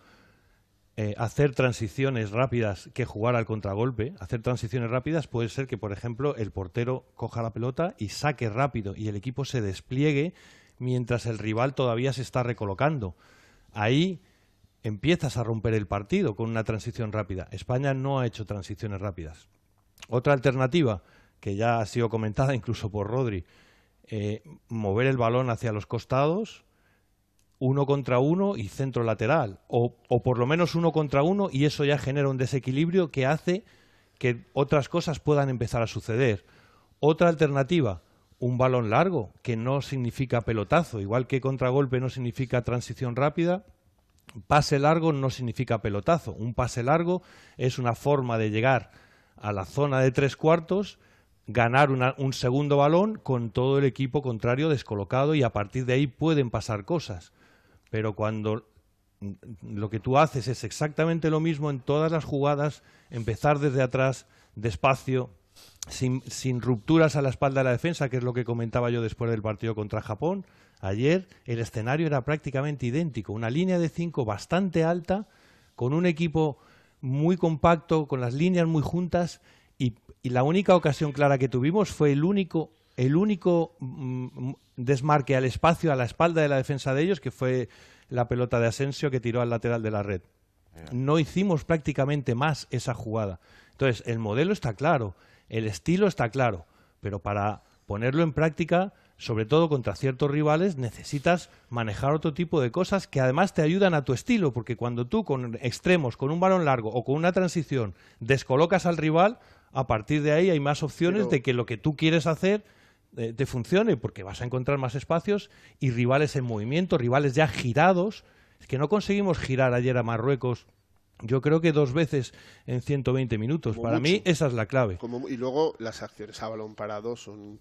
Speaker 16: eh, hacer transiciones rápidas que jugar al contragolpe. Hacer transiciones rápidas puede ser que, por ejemplo, el portero coja la pelota y saque rápido y el equipo se despliegue mientras el rival todavía se está recolocando. Ahí empiezas a romper el partido con una transición rápida. España no ha hecho transiciones rápidas. Otra alternativa, que ya ha sido comentada [laughs] incluso por Rodri, eh, mover el balón hacia los costados, uno contra uno y centro lateral, o, por lo menos uno contra uno y eso ya genera un desequilibrio que hace que otras cosas puedan empezar a suceder. Otra alternativa, un balón largo, que no significa pelotazo, igual que contragolpe no significa transición rápida, pase largo no significa pelotazo. Un pase largo es una forma de llegar a la zona de tres cuartos, ganar una- un segundo balón con todo el equipo contrario descolocado y a partir de ahí pueden pasar cosas. Pero cuando mm, lo que tú haces es exactamente lo mismo en todas las jugadas, empezar desde atrás, despacio, sin, rupturas a la espalda de la defensa, que es lo que comentaba yo después del partido contra Japón. Ayer el escenario era prácticamente idéntico, una línea de cinco bastante alta, con un equipo muy compacto, con las líneas muy juntas, y la única ocasión clara que tuvimos fue el único, el único mm, desmarque al espacio, a la espalda de la defensa de ellos, que fue la pelota de Asensio que tiró al lateral de la red. No hicimos prácticamente más esa jugada. Entonces, el modelo está claro, el estilo está claro, pero para ponerlo en práctica, sobre todo contra ciertos rivales, necesitas manejar otro tipo de cosas que además te ayudan a tu estilo, porque cuando tú con extremos, con un balón largo o con una transición, descolocas al rival, a partir de ahí hay más opciones
Speaker 11: Pero-
Speaker 16: de que lo que tú quieres hacer eh, te funcione, porque vas a encontrar más espacios y rivales en movimiento, rivales ya girados. Es que no conseguimos girar ayer a Marruecos, yo creo que dos veces en 120 minutos.
Speaker 11: Como
Speaker 16: Para mí
Speaker 11: mucho.
Speaker 16: esa es la clave.
Speaker 11: Como- y luego las acciones a balón parado son,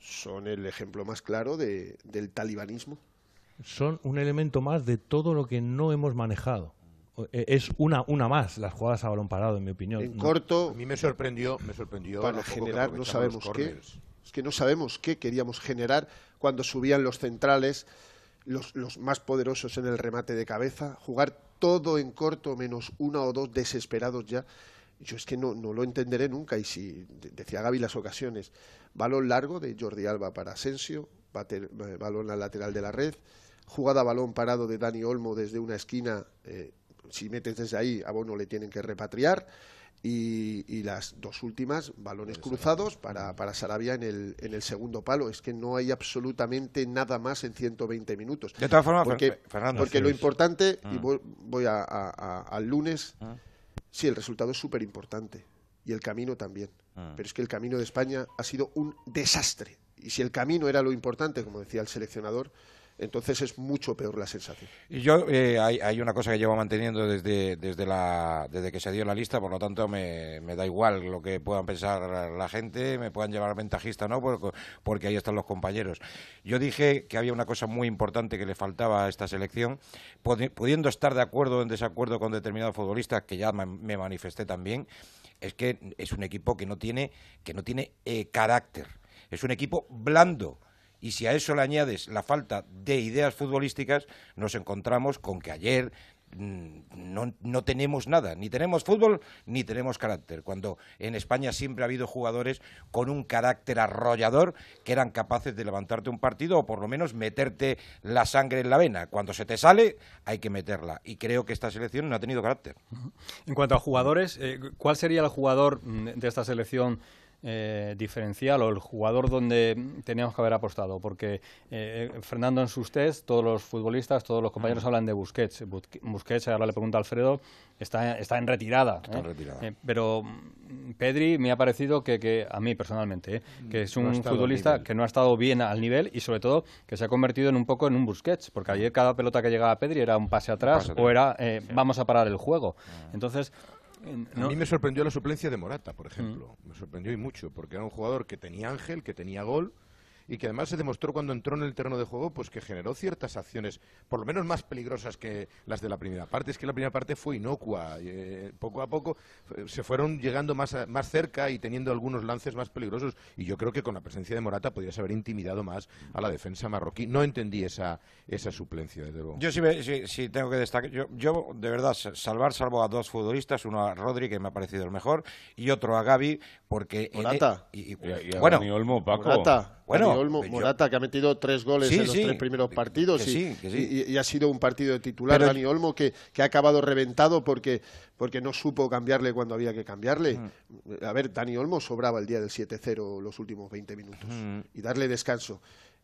Speaker 11: son el ejemplo más claro de, del talibanismo.
Speaker 16: Son un elemento más de todo lo que no hemos manejado. Eh, Es una, una más las jugadas a balón parado, en mi opinión.
Speaker 11: En corto,
Speaker 17: A mí me sorprendió, me sorprendió
Speaker 11: para generar no sabemos qué. Es que no sabemos qué queríamos generar cuando subían los centrales, los, más poderosos en el remate de cabeza, jugar todo en corto, menos uno o dos desesperados ya. Yo es que no, lo entenderé nunca. Y si, de- decía Gaby las ocasiones, balón largo de Jordi Alba para Asensio, eh, balón al lateral de la red, jugada balón parado de Dani Olmo desde una esquina, eh, si metes desde ahí, a Bono le tienen que repatriar. Y, y las dos últimas, balones cruzados para, para Sarabia en el, en el segundo palo. Es que no hay absolutamente nada más en 120 minutos.
Speaker 6: De todas formas,
Speaker 11: porque,
Speaker 6: Fer- Fernando,
Speaker 11: porque lo importante, y
Speaker 6: Mm.
Speaker 11: voy, voy a- a- a- al lunes,
Speaker 6: Mm.
Speaker 11: sí, el resultado es súper importante. Y el camino también.
Speaker 6: Mm.
Speaker 11: Pero es que el camino de España ha sido un desastre. Y si el camino era lo importante, como decía el seleccionador, entonces es mucho peor la sensación.
Speaker 6: Y yo, eh, hay, hay una cosa que llevo manteniendo desde, desde, la, desde que se dio la lista, por lo tanto me, me da igual lo que puedan pensar la gente, me puedan llevar ventajista o no, porque, porque ahí están los compañeros. Yo dije que había una cosa muy importante que le faltaba a esta selección, pudi- pudiendo estar de acuerdo o en desacuerdo con determinados futbolistas, que ya ma- me manifesté también, es que es un equipo que no tiene, que no tiene eh, carácter, es un equipo blando. Y si a eso le añades la falta de ideas futbolísticas, nos encontramos con que ayer mm, no, no tenemos nada, ni tenemos fútbol ni tenemos carácter, cuando en España siempre ha habido jugadores con un carácter arrollador que eran capaces de levantarte un partido o por lo menos meterte la sangre en la vena. Cuando se te sale hay que meterla y creo que esta selección no ha tenido carácter.
Speaker 5: En cuanto a jugadores, eh, ¿cuál sería el jugador mm, de esta selección eh, diferencial o el jugador donde teníamos que haber apostado? Porque eh, Fernando en sus test, todos los futbolistas, todos los compañeros hablan de Busquets. Busque- Busquets, ahora le pregunta a Alfredo, está, está en retirada.
Speaker 6: Está en
Speaker 5: ¿eh?
Speaker 6: retirada.
Speaker 5: Eh, pero mm, Pedri me ha parecido que, que a mí personalmente, ¿eh? que es un futbolista que no ha estado bien al nivel y sobre todo que se ha convertido en un poco en un Busquets, porque ayer cada pelota que llegaba a Pedri era un pase atrás,
Speaker 17: pase
Speaker 5: o era vamos a parar el juego. Entonces, eh, no-
Speaker 17: A mí me sorprendió la suplencia de Morata, por ejemplo. Me sorprendió y mucho, porque era un jugador que tenía ángel, que tenía gol y que además se demostró cuando entró en el terreno de juego pues que generó ciertas acciones, por lo menos más peligrosas que las de la primera parte. Es que la primera parte fue inocua. eh, poco a poco eh, se fueron llegando más, a- más cerca y teniendo algunos lances más peligrosos. Y yo creo que con la presencia de Morata podrías haber intimidado más a la defensa marroquí. No entendí esa, esa suplencia, desde luego.
Speaker 6: Yo sí, me- sí- sí tengo que destacar. Yo, yo, de verdad, sa- salvar salvo a dos futbolistas, uno a Rodri, que me ha parecido el mejor, y otro a Gaby, porque.
Speaker 11: Morata.
Speaker 6: e- y- y-
Speaker 14: Y-
Speaker 6: bueno,
Speaker 14: Olmo, Paco.
Speaker 11: Morata,
Speaker 6: Bueno,
Speaker 11: Olmo,
Speaker 6: yo-
Speaker 11: Morata, que ha metido tres goles
Speaker 6: Sí,
Speaker 11: en los
Speaker 6: sí,
Speaker 11: tres primeros partidos
Speaker 6: que
Speaker 11: y,
Speaker 6: que
Speaker 11: ha sido un partido de titular
Speaker 6: Pero-
Speaker 11: Dani Olmo que, que ha acabado reventado porque, porque no supo cambiarle cuando había que cambiarle.
Speaker 6: Mm.
Speaker 11: A ver, Dani Olmo sobraba el día del 7-0 los últimos 20 minutos
Speaker 6: Mm.
Speaker 11: y darle descanso.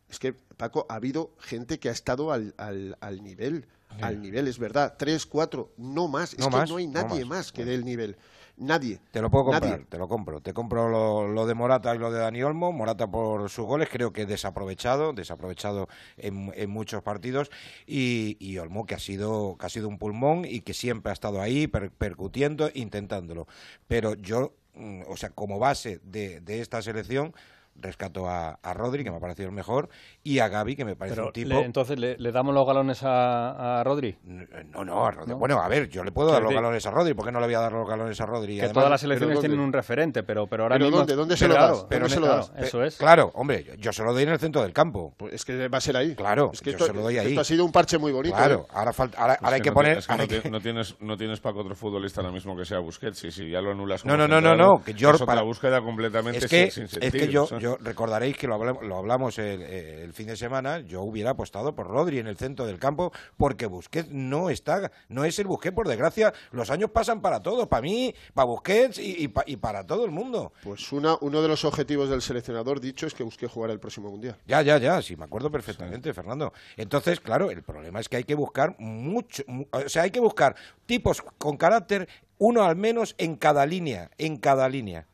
Speaker 11: Es que, Paco, ha habido gente que ha estado al, al, al nivel, al nivel, es verdad, tres, cuatro, no más. Es
Speaker 6: No
Speaker 11: que
Speaker 6: más,
Speaker 11: no hay
Speaker 6: no
Speaker 11: nadie
Speaker 6: más.
Speaker 11: más, que dé el nivel. Nadie.
Speaker 6: Te lo puedo comprar,
Speaker 11: Nadie.
Speaker 6: te lo compro. Te compro lo, lo de Morata y lo de Dani Olmo. Morata por sus goles, creo que desaprovechado, desaprovechado en, en muchos partidos. Y, y Olmo que ha sido que ha sido un pulmón y que siempre ha estado ahí per- percutiendo, intentándolo. Pero yo, mm, o sea, como base de, de esta selección, rescato a, a Rodri, que me ha parecido el mejor, y a Gaby, que me parece
Speaker 5: pero
Speaker 6: un tipo...
Speaker 5: le- entonces, ¿le, le damos los galones a, a Rodri?
Speaker 6: No, no, a Rodri.
Speaker 5: ¿No?
Speaker 6: Bueno, a ver, yo le puedo dar los
Speaker 5: decir-
Speaker 6: galones a Rodri. ¿Por qué no le voy a dar los galones a Rodri?
Speaker 5: Que
Speaker 6: Además-
Speaker 5: todas las selecciones
Speaker 6: ¿Pero
Speaker 5: tienen un referente, pero, pero ahora
Speaker 11: ¿Pero
Speaker 5: mismo...
Speaker 11: dónde? ¿Dónde se lo
Speaker 5: Claro,
Speaker 11: das?
Speaker 5: pero
Speaker 11: ¿Dónde se lo das?
Speaker 5: Eso es.
Speaker 6: Claro, hombre, yo- yo se lo doy en el centro del campo.
Speaker 11: Pues es que va a ser ahí.
Speaker 6: Claro,
Speaker 11: es que
Speaker 6: yo
Speaker 11: esto,
Speaker 6: se lo doy ahí.
Speaker 11: esto ha sido un parche muy bonito.
Speaker 6: Claro,
Speaker 11: ¿eh?
Speaker 6: ahora, falta, ahora, hay
Speaker 14: que no
Speaker 6: poner...
Speaker 14: es que no,
Speaker 6: que-
Speaker 14: tienes, no tienes para otro futbolista ahora mismo que sea Busquets. Sí, sí, ya lo anulas.
Speaker 6: No, no, no, no, no, que yo
Speaker 14: es otra
Speaker 6: para-
Speaker 14: búsqueda completamente
Speaker 6: es que,
Speaker 14: sin, sin
Speaker 6: es que
Speaker 14: sentido,
Speaker 6: yo. Yo recordaréis que lo hablamos, lo hablamos el, el fin de semana, yo hubiera apostado por Rodri en el centro del campo porque Busquets no está, no es el Busquets, por desgracia, los años pasan para todos, para mí, para Busquets y, y pa- y para todo el mundo.
Speaker 11: Pues una, uno de los objetivos del seleccionador dicho es que busque jugar el próximo mundial.
Speaker 6: Ya, ya, ya, sí, me acuerdo perfectamente, Fernando. Entonces, claro, el problema es que hay que buscar mucho, mu- o sea, hay que buscar tipos con carácter, uno al menos en cada línea, en cada línea.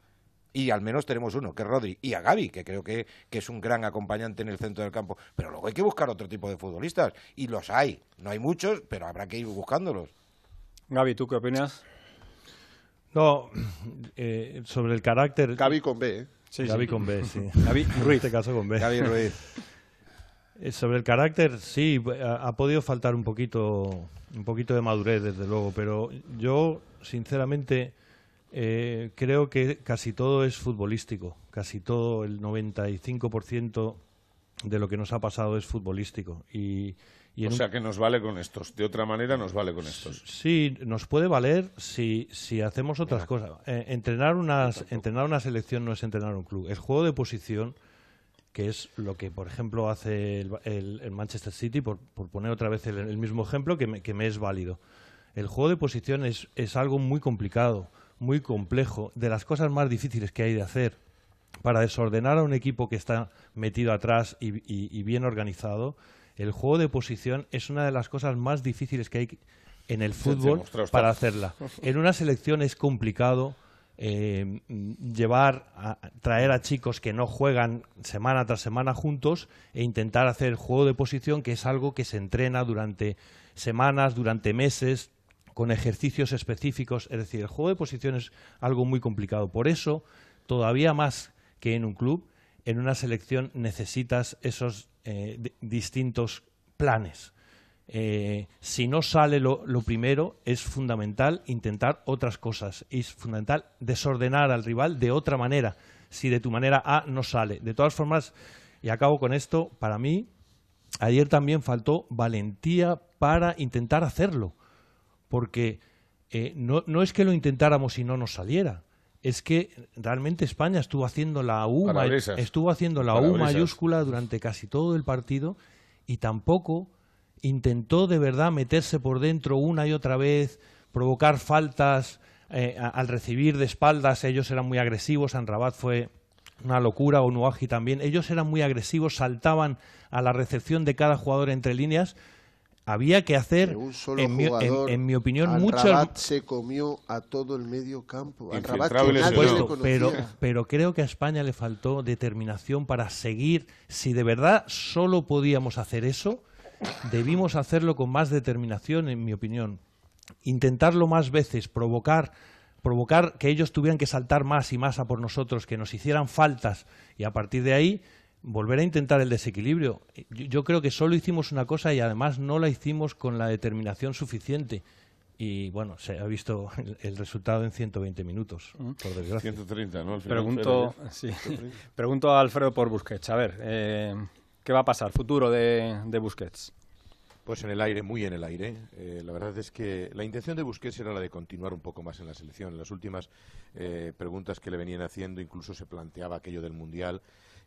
Speaker 6: Y al menos tenemos uno, que es Rodri, y a Gaby, que creo que, que es un gran acompañante en el centro del campo. Pero luego hay que buscar otro tipo de futbolistas, y los hay. No hay muchos, pero habrá que ir buscándolos.
Speaker 5: Gaby, ¿tú qué opinas?
Speaker 16: No, [clears throat] eh, sobre el carácter.
Speaker 11: Gaby con B, ¿eh?
Speaker 5: Sí,
Speaker 16: Gaby
Speaker 5: sí.
Speaker 16: con B, sí. [laughs]
Speaker 5: Gaby
Speaker 16: En
Speaker 5: Ruiz.
Speaker 16: este caso con B.
Speaker 6: Gaby Ruiz. [laughs]
Speaker 16: Eh, Sobre el carácter, sí, ha, ha podido faltar un poquito, un poquito de madurez, desde luego, pero yo, sinceramente, eh, creo que casi todo es futbolístico. Casi todo, el 95% de lo que nos ha pasado es futbolístico. Y, y
Speaker 14: O
Speaker 16: un-
Speaker 14: sea que nos vale con estos. De otra manera nos vale con estos.
Speaker 16: Sí, nos puede valer si, si hacemos otras cosas. Eh, entrenar, unas, entrenar una selección no es entrenar un club. El juego de posición, que es lo que, por ejemplo, hace el, el- el Manchester City, por, por poner otra vez el, el mismo ejemplo, que me, que me es válido. El juego de posición es, es algo muy complicado, muy complejo, de las cosas más difíciles que hay de hacer para desordenar a un equipo que está metido atrás y, y- y bien organizado, el juego de posición es una de las cosas más difíciles que hay en el fútbol para hacerla. [laughs] En una selección es complicado eh, llevar, a, traer a chicos que no juegan semana tras semana juntos e intentar hacer juego de posición, que es algo que se entrena durante semanas, durante meses, con ejercicios específicos. Es decir, el juego de posición es algo muy complicado. Por eso, todavía más que en un club, en una selección necesitas esos eh, di- distintos planes. Eh, si no sale lo, lo primero, es fundamental intentar otras cosas. Es fundamental desordenar al rival de otra manera. Si de tu manera A no sale. De todas formas, y acabo con esto, para mí, ayer también faltó valentía para intentar hacerlo. Porque eh, no, no es que lo intentáramos y no nos saliera. Es que realmente España estuvo haciendo la U,
Speaker 14: Parabrisas.
Speaker 16: estuvo haciendo la U mayúscula durante casi todo el partido y tampoco intentó de verdad meterse por dentro una y otra vez, provocar faltas eh, a- al recibir de espaldas. Ellos eran muy agresivos, Rabat fue una locura, Onuaji también. Ellos eran muy agresivos, saltaban a la recepción de cada jugador entre líneas. Había que hacer,
Speaker 11: De un solo
Speaker 16: en mi, en-
Speaker 11: jugador,
Speaker 16: en mi opinión, muchas
Speaker 11: se comió a todo el medio campo.
Speaker 16: Supuesto, pero, pero creo que a España le faltó determinación para seguir. Si de verdad solo podíamos hacer eso, debimos hacerlo con más determinación, en mi opinión. Intentarlo más veces, provocar, provocar que ellos tuvieran que saltar más y más a por nosotros, que nos hicieran faltas y a partir de ahí volver a intentar el desequilibrio. Yo, yo creo que solo hicimos una cosa y además no la hicimos con la determinación suficiente. Y bueno, se ha visto el, el resultado en 120 minutos, por desgracia.
Speaker 14: 130, ¿no? Al final,
Speaker 5: Pregunto,
Speaker 14: pero
Speaker 5: sí. Pregunto a Alfredo por Busquets. A ver, eh, ¿qué va a pasar? Futuro de, de Busquets.
Speaker 17: Pues en el aire, muy en el aire. Eh, la verdad es que la intención de Busquets era la de continuar un poco más en la selección. En las últimas eh, preguntas que le venían haciendo incluso se planteaba aquello del Mundial.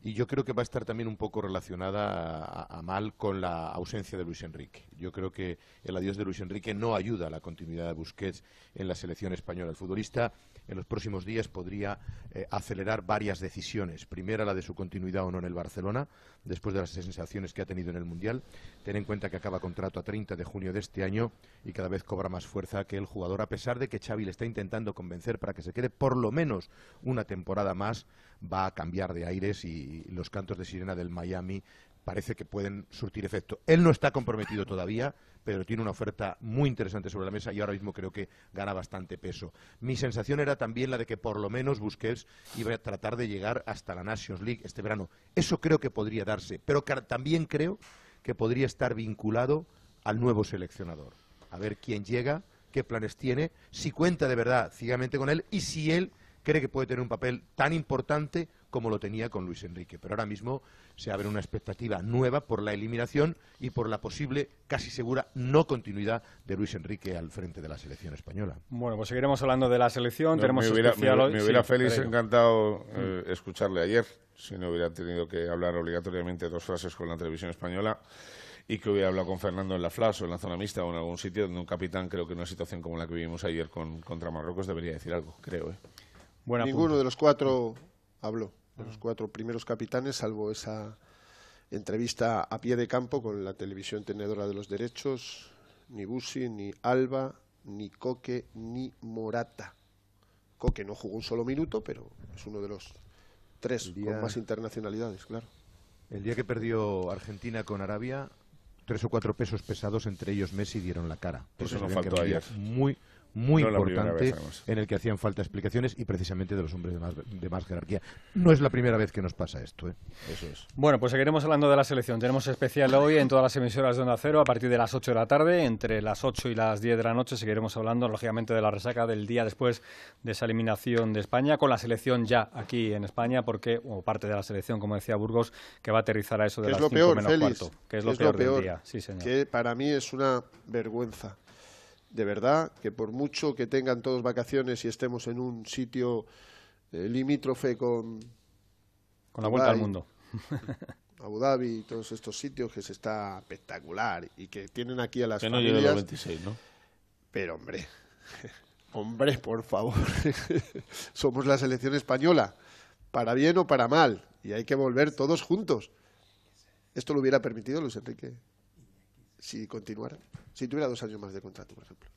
Speaker 17: Y yo creo que va a estar también un poco relacionada a, mal con la ausencia de Luis Enrique. Yo creo que el adiós de Luis Enrique no ayuda a la continuidad de Busquets en la selección española. El futbolista en los próximos días podría eh, acelerar varias decisiones. Primera, la de su continuidad o no en el Barcelona, después de las sensaciones que ha tenido en el Mundial. Ten en cuenta que acaba contrato a 30 de junio de este año y cada vez cobra más fuerza que el jugador, a pesar de que Xavi le está intentando convencer para que se quede por lo menos una temporada más, va a cambiar de aires y los cantos de sirena del Miami parece que pueden surtir efecto. Él no está comprometido todavía, pero tiene una oferta muy interesante sobre la mesa y ahora mismo creo que gana bastante peso. Mi sensación era también la de que por lo menos Busquets iba a tratar de llegar hasta la Nations League este verano. Eso creo que podría darse, pero también creo que podría estar vinculado al nuevo seleccionador. A ver quién llega, qué planes tiene, si cuenta de verdad ciegamente con él y si él cree que puede tener un papel tan importante como lo tenía con Luis Enrique. Pero ahora mismo se abre una expectativa nueva por la eliminación y por la posible, casi segura, no continuidad de Luis Enrique al frente de la selección española.
Speaker 5: Bueno, pues seguiremos hablando de la selección.
Speaker 14: No,
Speaker 5: Tenemos
Speaker 14: me hubiera,
Speaker 5: especial
Speaker 14: me-
Speaker 5: hoy.
Speaker 14: me hubiera
Speaker 5: Sí,
Speaker 14: Félix
Speaker 5: Pereiro.
Speaker 14: encantado eh, escucharle ayer, si no hubiera tenido que hablar obligatoriamente dos frases con la televisión española y que hubiera hablado con Fernando en la Flash o en la zona mixta o en algún sitio donde un capitán, creo que en una situación como la que vivimos ayer con, contra Marruecos, debería decir algo, creo. ¿eh?
Speaker 11: Ninguno de los cuatro habló, de los cuatro primeros capitanes, salvo esa entrevista a pie de campo con la televisión tenedora de los derechos, ni Busi, ni Alba, ni Coque, ni Morata. Coque no jugó un solo minuto, pero es uno de los tres
Speaker 17: día-
Speaker 11: con más internacionalidades, claro.
Speaker 17: El día que perdió Argentina con Arabia, tres o cuatro pesos pesados, entre ellos Messi, dieron la cara.
Speaker 14: Eso no
Speaker 17: veían que
Speaker 14: faltó ayer.
Speaker 17: Muy, muy
Speaker 14: No
Speaker 17: importante
Speaker 14: vez,
Speaker 17: en el que hacían falta explicaciones y precisamente de los hombres de más, de más jerarquía. No es la primera vez que nos pasa esto, ¿eh? Eso es.
Speaker 5: Bueno, pues seguiremos hablando de la selección. Tenemos especial hoy en todas las emisoras de Onda Cero a partir de las 8 de la tarde. Entre las 8 y las 10 de la noche seguiremos hablando, lógicamente, de la resaca del día después de esa eliminación de España, con la selección ya aquí en España, porque, o parte de la selección, como decía Burgos, que va a aterrizar a eso de
Speaker 11: es
Speaker 5: las
Speaker 11: lo
Speaker 5: 5
Speaker 11: peor,
Speaker 5: menos
Speaker 11: Félix.
Speaker 5: cuarto. Que es lo peor, del día. Sí, señor.
Speaker 11: Que para mí es una vergüenza. De verdad, que por mucho que tengan todos vacaciones y estemos en un sitio eh, limítrofe con...
Speaker 5: Con la vuelta al mundo. [laughs]
Speaker 11: Abu Dhabi y todos estos sitios que se está espectacular y que tienen aquí a las
Speaker 14: Que no
Speaker 11: familias...
Speaker 14: llegue los 26, ¿no?
Speaker 11: Pero hombre, [laughs] hombre, por favor, [laughs] somos la selección española, para bien o para mal, y hay que volver todos juntos. Esto lo hubiera permitido Luis Enrique si continuara, si tuviera dos años más de contrato, por ejemplo.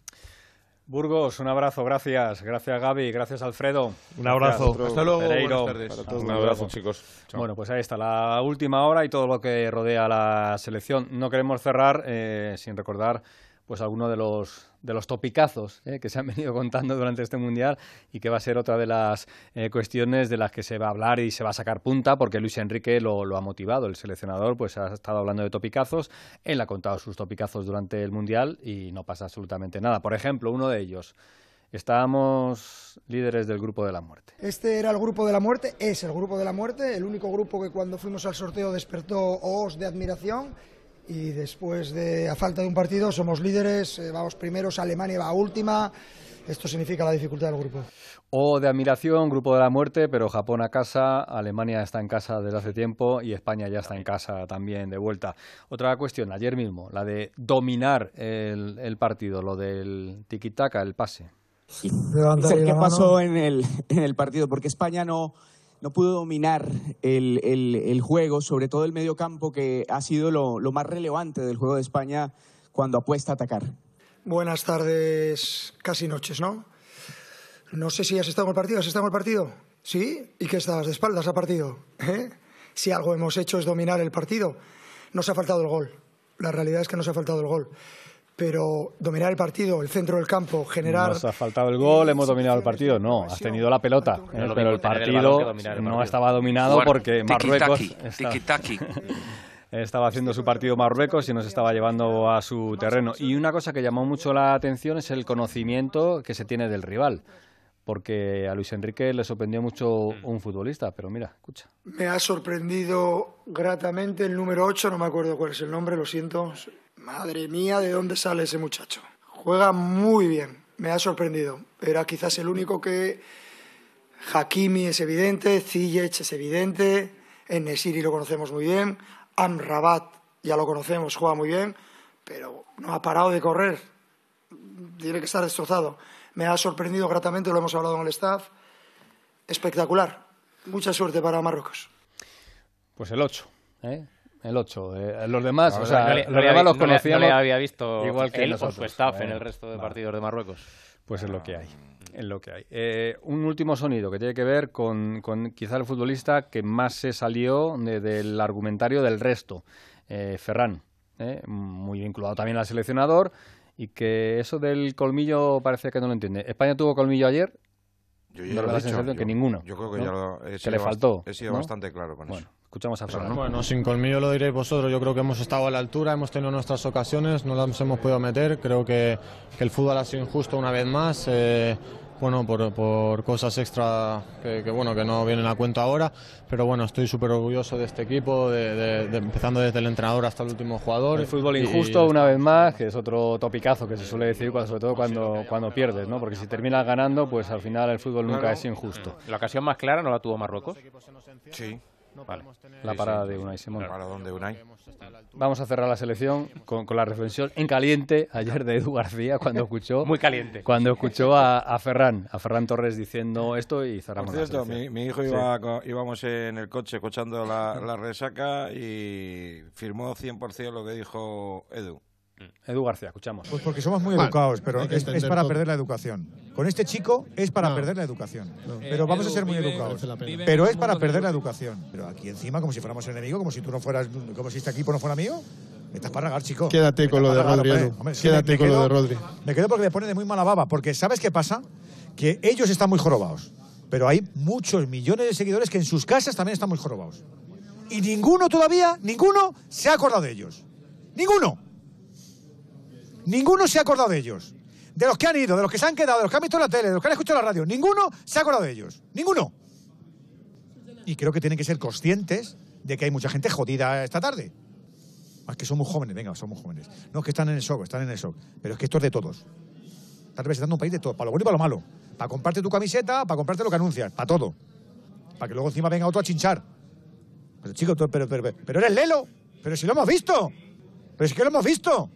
Speaker 5: Burgos, un abrazo, gracias. Gracias, Gaby. Gracias, Alfredo.
Speaker 16: Un abrazo.
Speaker 5: Gracias.
Speaker 16: Hasta luego,
Speaker 5: Pereiro.
Speaker 16: buenas tardes. Todos.
Speaker 14: Un abrazo, chicos. Chao.
Speaker 5: Bueno, pues ahí está la última hora y todo lo que rodea a la selección. No queremos cerrar eh, sin recordar pues alguno de los de los topicazos eh, que se han venido contando durante este mundial y que va a ser otra de las eh, cuestiones de las que se va a hablar y se va a sacar punta porque Luis Enrique lo, ha motivado. El seleccionador pues ha estado hablando de topicazos él ha contado sus topicazos durante el mundial y no pasa absolutamente nada. Por ejemplo uno de ellos estábamos líderes del grupo de la muerte.
Speaker 9: Este era el grupo de la muerte, es el grupo de la muerte, el único grupo que cuando fuimos al sorteo despertó os de admiración y después de, a falta de un partido, somos líderes, eh, vamos primeros, Alemania va última. Esto significa la dificultad del grupo.
Speaker 5: O de admiración, grupo de la muerte, pero Japón a casa, Alemania está en casa desde hace tiempo y España ya está en casa también de vuelta. Otra cuestión, ayer mismo, la de dominar el, el partido, lo del tiki-taka, el pase.
Speaker 18: ¿Qué pasó en el, en el partido? Porque España no, no pudo dominar el, el, juego, sobre todo el medio campo, que ha sido lo, lo más relevante del juego de España cuando apuesta a atacar.
Speaker 9: Buenas tardes, casi noches, ¿no? No sé si has estado en el partido. ¿Has estado en el partido? ¿Sí? ¿Y qué estabas de espaldas al partido? ¿Eh? Si algo hemos hecho es dominar el partido. Nos ha faltado el gol. La realidad es que nos ha faltado el gol. Pero dominar el partido, el centro del campo, generar.
Speaker 5: Nos ha faltado el gol, hemos dominado el partido. No, has tenido la pelota.
Speaker 7: No lo
Speaker 5: pero el
Speaker 7: tener el
Speaker 5: partido no
Speaker 7: partido.
Speaker 5: estaba dominado
Speaker 7: Bueno,
Speaker 5: porque Marruecos.
Speaker 7: tiki-taki,
Speaker 5: estaba-
Speaker 7: tiki-taki. [laughs]
Speaker 5: Estaba haciendo su partido Marruecos y nos estaba llevando a su terreno. Y una cosa que llamó mucho la atención es el conocimiento que se tiene del rival. Porque a Luis Enrique le sorprendió mucho un futbolista, pero mira, escucha.
Speaker 9: Me ha sorprendido gratamente el número 8, no me acuerdo cuál es el nombre, lo siento. Madre mía, ¿de dónde sale ese muchacho? Juega muy bien, me ha sorprendido. Era quizás el único que. Hakimi es evidente, Ziyech es evidente, Enesiri lo conocemos muy bien, Amrabat ya lo conocemos, juega muy bien, pero no ha parado de correr. Tiene que estar destrozado. Me ha sorprendido gratamente, lo hemos hablado en el staff. Espectacular. Mucha suerte para Marruecos.
Speaker 5: Pues el 8, ¿eh? El 8. Eh, los demás, o sea,
Speaker 7: no le-
Speaker 5: los demás
Speaker 7: había-
Speaker 5: los
Speaker 7: no le-
Speaker 5: conocíamos.
Speaker 7: no le había visto
Speaker 5: igual que
Speaker 7: él o su staff en el resto de partidos de Marruecos.
Speaker 5: Pues es lo que hay. Es lo que hay. Eh, un último sonido que tiene que ver con, con quizá el futbolista que más se salió de- del argumentario del resto, eh, Ferran, eh, muy vinculado también al seleccionador y que eso del colmillo parece que no lo entiende. España tuvo colmillo ayer.
Speaker 6: Yo ya lo
Speaker 5: la
Speaker 6: he dicho.
Speaker 5: sensación
Speaker 6: Yo-
Speaker 5: que ninguno.
Speaker 6: yo creo que
Speaker 5: ¿no?
Speaker 6: ya lo- he sido
Speaker 5: le
Speaker 6: bast-
Speaker 5: faltó.
Speaker 6: he sido
Speaker 5: ¿no?
Speaker 6: bastante claro con
Speaker 5: bueno,
Speaker 6: eso.
Speaker 5: Escuchamos a Ferran.
Speaker 19: Bueno, sin colmillo lo diréis vosotros. Yo creo que hemos estado a la altura, hemos tenido nuestras ocasiones, no las hemos podido meter. Creo que, que el fútbol ha sido injusto una vez más. eh, bueno, por, por cosas extra que, que, bueno que no vienen a cuento ahora, pero bueno, estoy súper orgulloso de este equipo, de, de- de- empezando desde el entrenador hasta el último jugador.
Speaker 5: El fútbol
Speaker 19: Y-
Speaker 5: injusto, una vez más, que es otro topicazo que se suele decir, cuando- sobre todo cuando, cuando pierdes, ¿no? Porque si terminas ganando, pues al final el fútbol nunca
Speaker 7: Claro.
Speaker 5: es injusto.
Speaker 7: ¿La ocasión más clara no la tuvo Marruecos?
Speaker 6: Sí.
Speaker 7: Vale.
Speaker 5: La
Speaker 6: Sí,
Speaker 5: parada
Speaker 6: sí.
Speaker 5: de Unai Simón.
Speaker 6: El paradón de Unai.
Speaker 5: Vamos a cerrar la selección con, con la reflexión en caliente ayer de Edu García cuando escuchó [laughs]
Speaker 7: Muy caliente.
Speaker 5: cuando escuchó a, a Ferran, a Ferran Torres diciendo esto y
Speaker 6: Por
Speaker 5: cerramos la
Speaker 6: cierto,
Speaker 5: selección.
Speaker 6: mi, mi hijo
Speaker 5: Sí.
Speaker 6: iba co- íbamos en el coche escuchando la, la resaca y firmó 100% lo que dijo Edu.
Speaker 5: Edu García, escuchamos.
Speaker 20: Pues porque somos muy
Speaker 6: Vale,
Speaker 20: educados, pero es, para
Speaker 6: todo.
Speaker 20: perder la educación. Con este chico es para perder la educación. Pero
Speaker 13: Eh,
Speaker 20: vamos a ser muy
Speaker 13: vive-
Speaker 20: educados. Pero es para perder la educación. Pero aquí encima, como si fuéramos enemigos, como si tú no fueras, como si este equipo no fuera mío. Me estás para regar, chico.
Speaker 2: Quédate
Speaker 20: Me
Speaker 2: con lo de Rodri,
Speaker 20: hombre.
Speaker 2: Quédate
Speaker 20: me- me
Speaker 2: con lo de Rodri.
Speaker 20: Me quedo porque me pone de muy mala baba. Porque ¿sabes qué pasa? Que ellos están muy jorobados. Pero hay muchos millones de seguidores que en sus casas también están muy jorobados. Y ninguno todavía, ninguno se ha acordado de ellos. Ninguno. Ninguno se ha acordado de ellos. De los que han ido, de los que se han quedado, de los que han visto la tele, de los que han escuchado la radio. Ninguno se ha acordado de ellos. Ninguno. Y creo que tienen que ser conscientes de que hay mucha gente jodida esta tarde. Más que son muy jóvenes, venga, son muy jóvenes. No, es que están en el shock, están en el shock. Pero es que esto es de todos. Estás representando un país de todo, para lo bueno y para lo malo. Para comprarte tu camiseta, para comprarte lo que anuncias, para todo. Para que luego encima venga otro a chinchar. Pero chico, pero, pero, pero, eres Lelo. Pero si lo hemos visto. Pero es que lo hemos visto.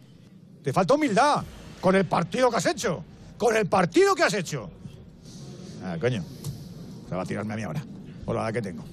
Speaker 20: Te falta humildad. Con el partido que has hecho. Con el partido que has hecho. Ah, coño. Se va a tirarme a mí ahora. Por la edad que tengo.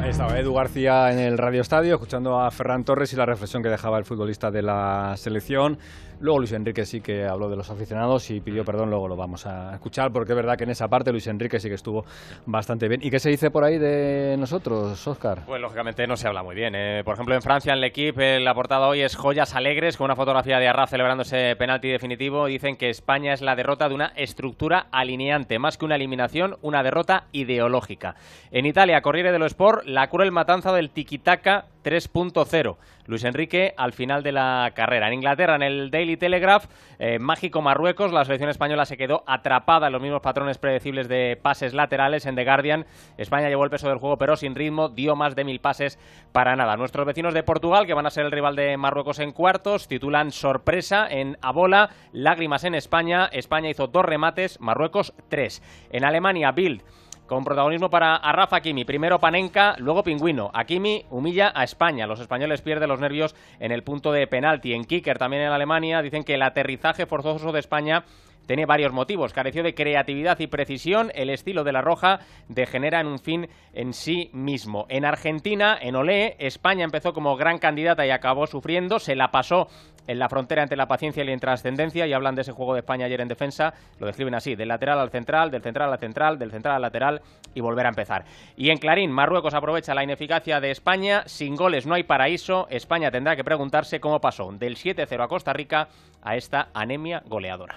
Speaker 5: Ahí estaba Edu García en el Radio Estadio, escuchando a Ferran Torres y la reflexión que dejaba el futbolista de la selección. Luego Luis Enrique sí que habló de los aficionados y pidió perdón, luego lo vamos a escuchar, porque es verdad que en esa parte Luis Enrique sí que estuvo bastante bien. ¿Y qué se dice por ahí de nosotros, Oscar?
Speaker 7: Pues lógicamente no se habla muy bien. eh. Por ejemplo, en Francia, en el equipo, la portada hoy es Joyas Alegres, con una fotografía de Arraf celebrando ese penalti definitivo. Dicen que España es la derrota de una estructura alineante, más que una eliminación, una derrota ideológica. En Italia, Corriere dello Sport, la cruel matanza del tiquitaca 3.0. Luis Enrique al final de la carrera. En Inglaterra, en el Daily Telegraph, eh, mágico Marruecos, la selección española se quedó atrapada en los mismos patrones predecibles de pases laterales. En The Guardian, España llevó el peso del juego, pero sin ritmo, dio más de mil pases para nada. Nuestros vecinos de Portugal, que van a ser el rival de Marruecos en cuartos, titulan sorpresa en Abola, lágrimas en España. España hizo dos remates, Marruecos tres. En Alemania, Bild con protagonismo para Rafa Hakimi. Primero Panenka, luego Pingüino. Hakimi humilla a España. Los españoles pierden los nervios en el punto de penalti. En Kicker, también en Alemania, dicen que el aterrizaje forzoso de España tiene varios motivos. Careció de creatividad y precisión. El estilo de la Roja degenera en un fin en sí mismo. En Argentina, en Olé, España empezó como gran candidata y acabó sufriendo. Se la pasó en la frontera entre la paciencia y la intrascendencia y hablan de ese juego de España ayer en defensa, lo describen así, del lateral al central, del central al central, del central al lateral y volver a empezar. Y en Clarín, Marruecos aprovecha la ineficacia de España, sin goles no hay paraíso, España tendrá que preguntarse cómo pasó del 7-0 a Costa Rica a esta anemia goleadora.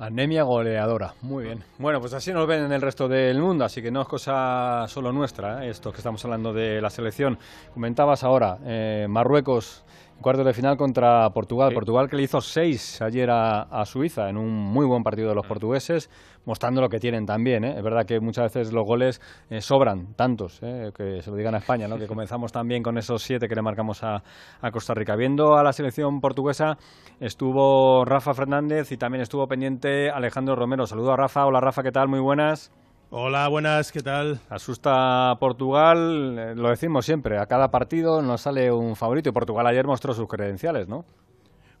Speaker 5: Anemia goleadora, muy bien. Bueno, pues así nos ven en el resto del mundo, así que no es cosa solo nuestra, ¿eh? esto que estamos hablando de la selección. Comentabas ahora, eh, Marruecos cuartos de final contra Portugal. Portugal que le hizo seis ayer a, Suiza en un muy buen partido de los portugueses, mostrando lo que tienen también. ¿eh? Es verdad que muchas veces los goles eh, sobran, tantos, ¿eh? que se lo digan a España, ¿no? [laughs] que comenzamos también con esos siete que le marcamos a, a, Costa Rica. Viendo a la selección portuguesa estuvo Rafa Fernández y también estuvo pendiente Alejandro Romero. Saludo a Rafa. Hola Rafa, ¿qué tal? Muy buenas.
Speaker 21: Hola, buenas, ¿qué tal?
Speaker 5: Asusta Portugal, eh, lo decimos siempre, a cada partido nos sale un favorito y Portugal ayer mostró sus credenciales, ¿no?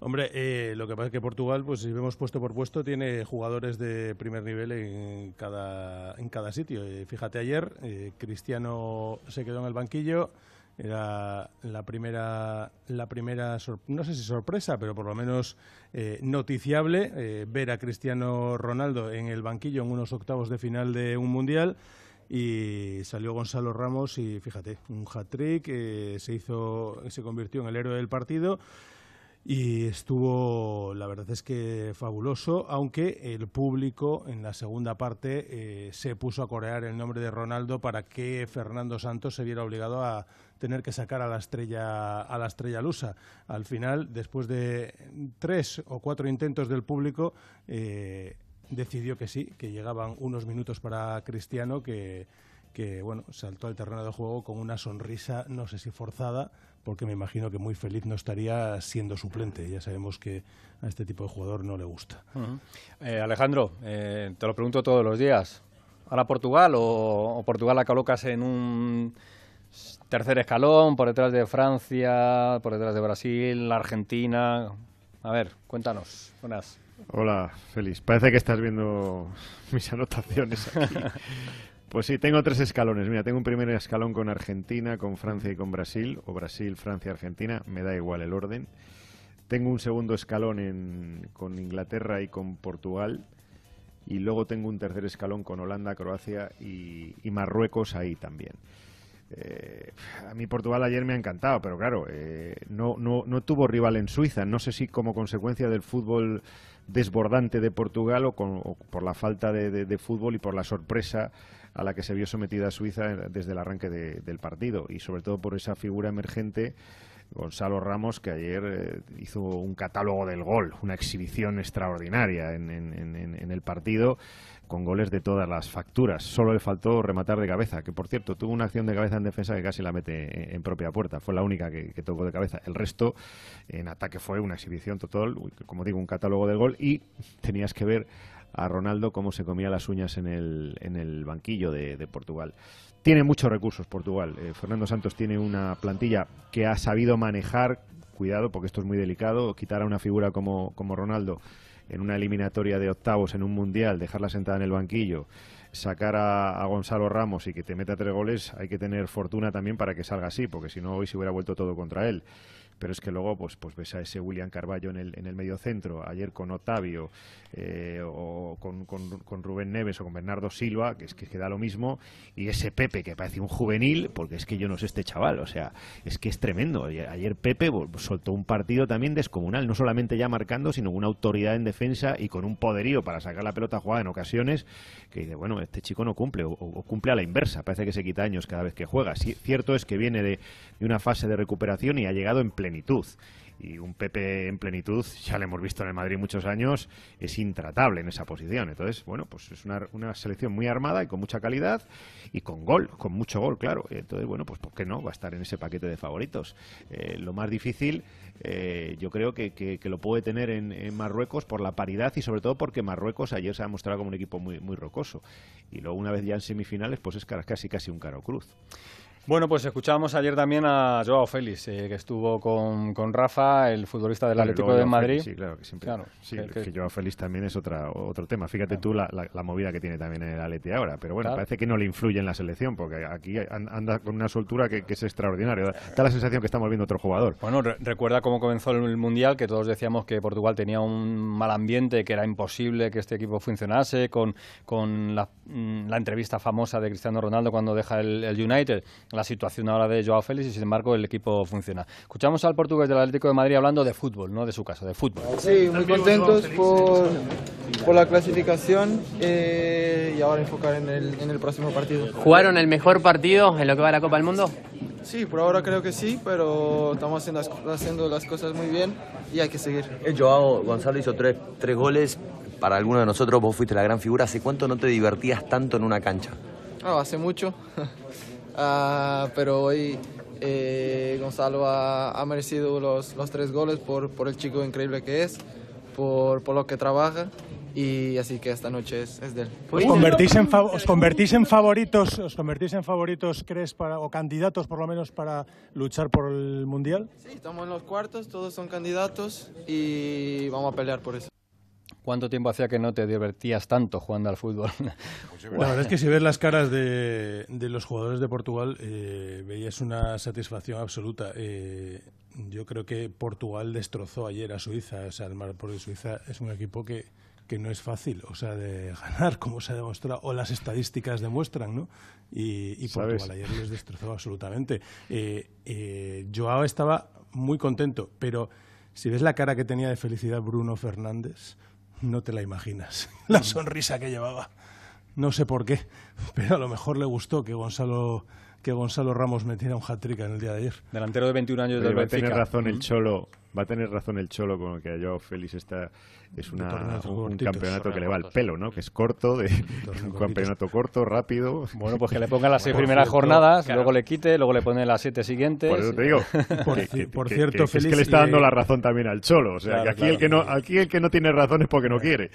Speaker 21: Hombre, eh, lo que pasa es que Portugal, pues si vemos puesto por puesto, tiene jugadores de primer nivel en cada, en cada sitio. Eh, fíjate, ayer Cristiano se quedó en el banquillo, era la primera, la primera no sé si sorpresa, pero por lo menos eh, noticiable eh, ver a Cristiano Ronaldo en el banquillo en unos octavos de final de un mundial. Y salió Gonzalo Ramos y fíjate un hat-trick eh, se hizo se convirtió en el héroe del partido y estuvo, la verdad es que fabuloso, aunque el público en la segunda parte se puso a corear el nombre de Ronaldo para que Fernando Santos se viera obligado a tener que sacar a la estrella a la estrella lusa. Al final, después de tres o cuatro intentos del público, eh, decidió que sí, que llegaban unos minutos para Cristiano, que, que bueno, saltó al terreno de juego con una sonrisa, no sé si forzada, porque me imagino que muy feliz no estaría siendo suplente. Ya sabemos que a este tipo de jugador no le gusta.
Speaker 5: Eh, Alejandro, eh, te lo pregunto todos los días. ¿Ahora Portugal o, o Portugal la colocas en un tercer escalón, por detrás de Francia, por detrás de Brasil, Argentina. A ver, cuéntanos. Buenas.
Speaker 22: Hola, Félix. Parece que estás viendo mis anotaciones aquí. [laughs] Pues sí, tengo tres escalones. Mira, tengo un primer escalón con Argentina, con Francia y con Brasil, o Brasil, Francia, Argentina, me da igual el orden. Tengo un segundo escalón con Inglaterra y con Portugal. Y luego tengo un tercer escalón con Holanda, Croacia y Marruecos ahí también. Eh, a mí Portugal ayer me ha encantado, pero claro, eh, no, no, no tuvo rival en Suiza. No sé si como consecuencia del fútbol desbordante de Portugal o, por la falta de, fútbol y por la sorpresa a la que se vio sometida Suiza desde el arranque del partido y sobre todo por esa figura emergente Gonzalo Ramos que ayer eh, hizo un catálogo del gol, una exhibición extraordinaria en, en el partido con goles de todas las facturas. Solo le faltó rematar de cabeza, que por cierto tuvo una acción de cabeza en defensa que casi la mete en propia puerta. Fue la única que, tocó de cabeza. El resto en ataque fue una exhibición total, como digo, un catálogo del gol y tenías que ver a Ronaldo cómo se comía las uñas en el, en el banquillo de, Portugal. Tiene muchos recursos Portugal. Eh, Fernando Santos tiene una plantilla que ha sabido manejar, cuidado porque esto es muy delicado, quitar a una figura como, como Ronaldo en una eliminatoria de octavos en un mundial, dejarla sentada en el banquillo, sacar a, Gonzalo Ramos y que te meta tres goles, hay que tener fortuna también para que salga así, porque si no hoy se hubiera vuelto todo contra él pero es que luego pues, pues ves a ese William Carballo en el, en el medio centro, ayer con Otavio eh, o con, con, Rubén Neves o con Bernardo Silva, que es que, da lo mismo, y ese Pepe que parece un juvenil, porque es que yo no sé este chaval, o sea, es que es tremendo. Ayer Pepe soltó un partido también descomunal, no solamente ya marcando, sino una autoridad en defensa y con un poderío para sacar la pelota jugada en ocasiones, que dice, bueno, este chico no cumple, o, cumple a la inversa, parece que se quita años cada vez que juega. Sí, cierto es que viene de, de una fase de recuperación y ha llegado en plenitud y un Pepe en plenitud, ya lo hemos visto en el Madrid muchos años, es intratable en esa posición. Entonces, bueno, pues es una, una selección muy armada y con mucha calidad y con gol, con mucho gol, claro. Entonces, bueno, pues ¿por qué no? Va a estar en ese paquete de favoritos. Eh, lo más difícil, eh, yo creo que, que, lo puede tener en, en, Marruecos por la paridad y sobre todo porque Marruecos ayer se ha mostrado como un equipo muy, muy rocoso. Y luego, una vez ya en semifinales, pues es casi casi un caro cruz.
Speaker 5: Bueno, pues escuchábamos ayer también a Joao Félix, eh, que estuvo con, con, Rafa, el futbolista del
Speaker 22: claro,
Speaker 5: Atlético de Madrid.
Speaker 22: Félix, sí, claro, que siempre. Claro, sí, que, que, que, Joao Félix también es otra, otro tema. Fíjate claro. tú la, la, la, movida que tiene también en el Atleti ahora. Pero bueno, parece que no le influye en la selección, porque aquí anda con una soltura que, es extraordinaria. Da la sensación que estamos viendo otro jugador.
Speaker 5: Bueno, re recuerda cómo comenzó el Mundial, que todos decíamos que Portugal tenía un mal ambiente, que era imposible que este equipo funcionase, con, con la, mm, la entrevista famosa de Cristiano Ronaldo cuando deja el, el United. La situación ahora de Joao Félix y sin embargo el equipo funciona. Escuchamos al portugués del Atlético de Madrid hablando de fútbol, no de su caso, de fútbol.
Speaker 23: Sí, muy contentos por, por la clasificación eh, y ahora enfocar en el, en el próximo partido.
Speaker 24: ¿Jugaron el mejor partido en lo que va a la Copa del Mundo?
Speaker 23: Sí, por ahora creo que sí, pero estamos haciendo, haciendo las cosas muy bien y hay que seguir.
Speaker 25: El Joao Gonzalo hizo tres, tres goles. Para alguno de nosotros vos fuiste la gran figura. ¿Hace cuánto no te divertías tanto en una cancha?
Speaker 23: Oh, hace mucho. Uh, pero hoy eh, Gonzalo ha, ha merecido los, los, tres goles por, por, el chico increíble que es, por, por, lo que trabaja y así que esta noche es, es de él.
Speaker 26: ¿Os convertís, en ¿Os convertís en favoritos, os convertís en favoritos, crees, para, o candidatos por lo menos para luchar por el Mundial?
Speaker 23: Sí, estamos en los cuartos, todos son candidatos y vamos a pelear por eso.
Speaker 5: ¿Cuánto tiempo hacía que no te divertías tanto jugando al fútbol? [laughs] [laughs]
Speaker 21: La verdad es que si ves las caras de, de los jugadores de Portugal, eh, veías una satisfacción absoluta. Eh, yo creo que Portugal destrozó ayer a Suiza. O sea, el Mar porque Suiza es un equipo que, que no es fácil, o sea, de [laughs] ganar, como se ha demostrado, o las estadísticas demuestran, ¿no? Y, y Portugal ayer les destrozó absolutamente. Eh, eh, Joao estaba muy contento, pero si ves la cara que tenía de felicidad Bruno Fernández, no te la imaginas. [laughs] La sonrisa que llevaba. No sé por qué, pero a lo mejor le gustó que Gonzalo que Gonzalo Ramos metiera un hat-trick en el día de ayer.
Speaker 5: Delantero de 21 años del
Speaker 22: Va a tener razón el Cholo, va a tener razón el Cholo con que yo Félix está es una, un, campeonato que le va al pelo, ¿no? Que es corto, de un [laughs] campeonato corto, rápido.
Speaker 5: Bueno, pues que le ponga las [laughs] seis bueno, primeras cierto, jornadas, claro. luego le quite, luego le pone las siete siguientes.
Speaker 22: Por eso te digo. [laughs]
Speaker 21: por,
Speaker 22: que, que,
Speaker 21: por
Speaker 22: que,
Speaker 21: cierto,
Speaker 22: Félix, es que le está dando la razón también al Cholo. O sea, claro, que aquí, claro, el que no, aquí el que no tiene razón es porque no quiere.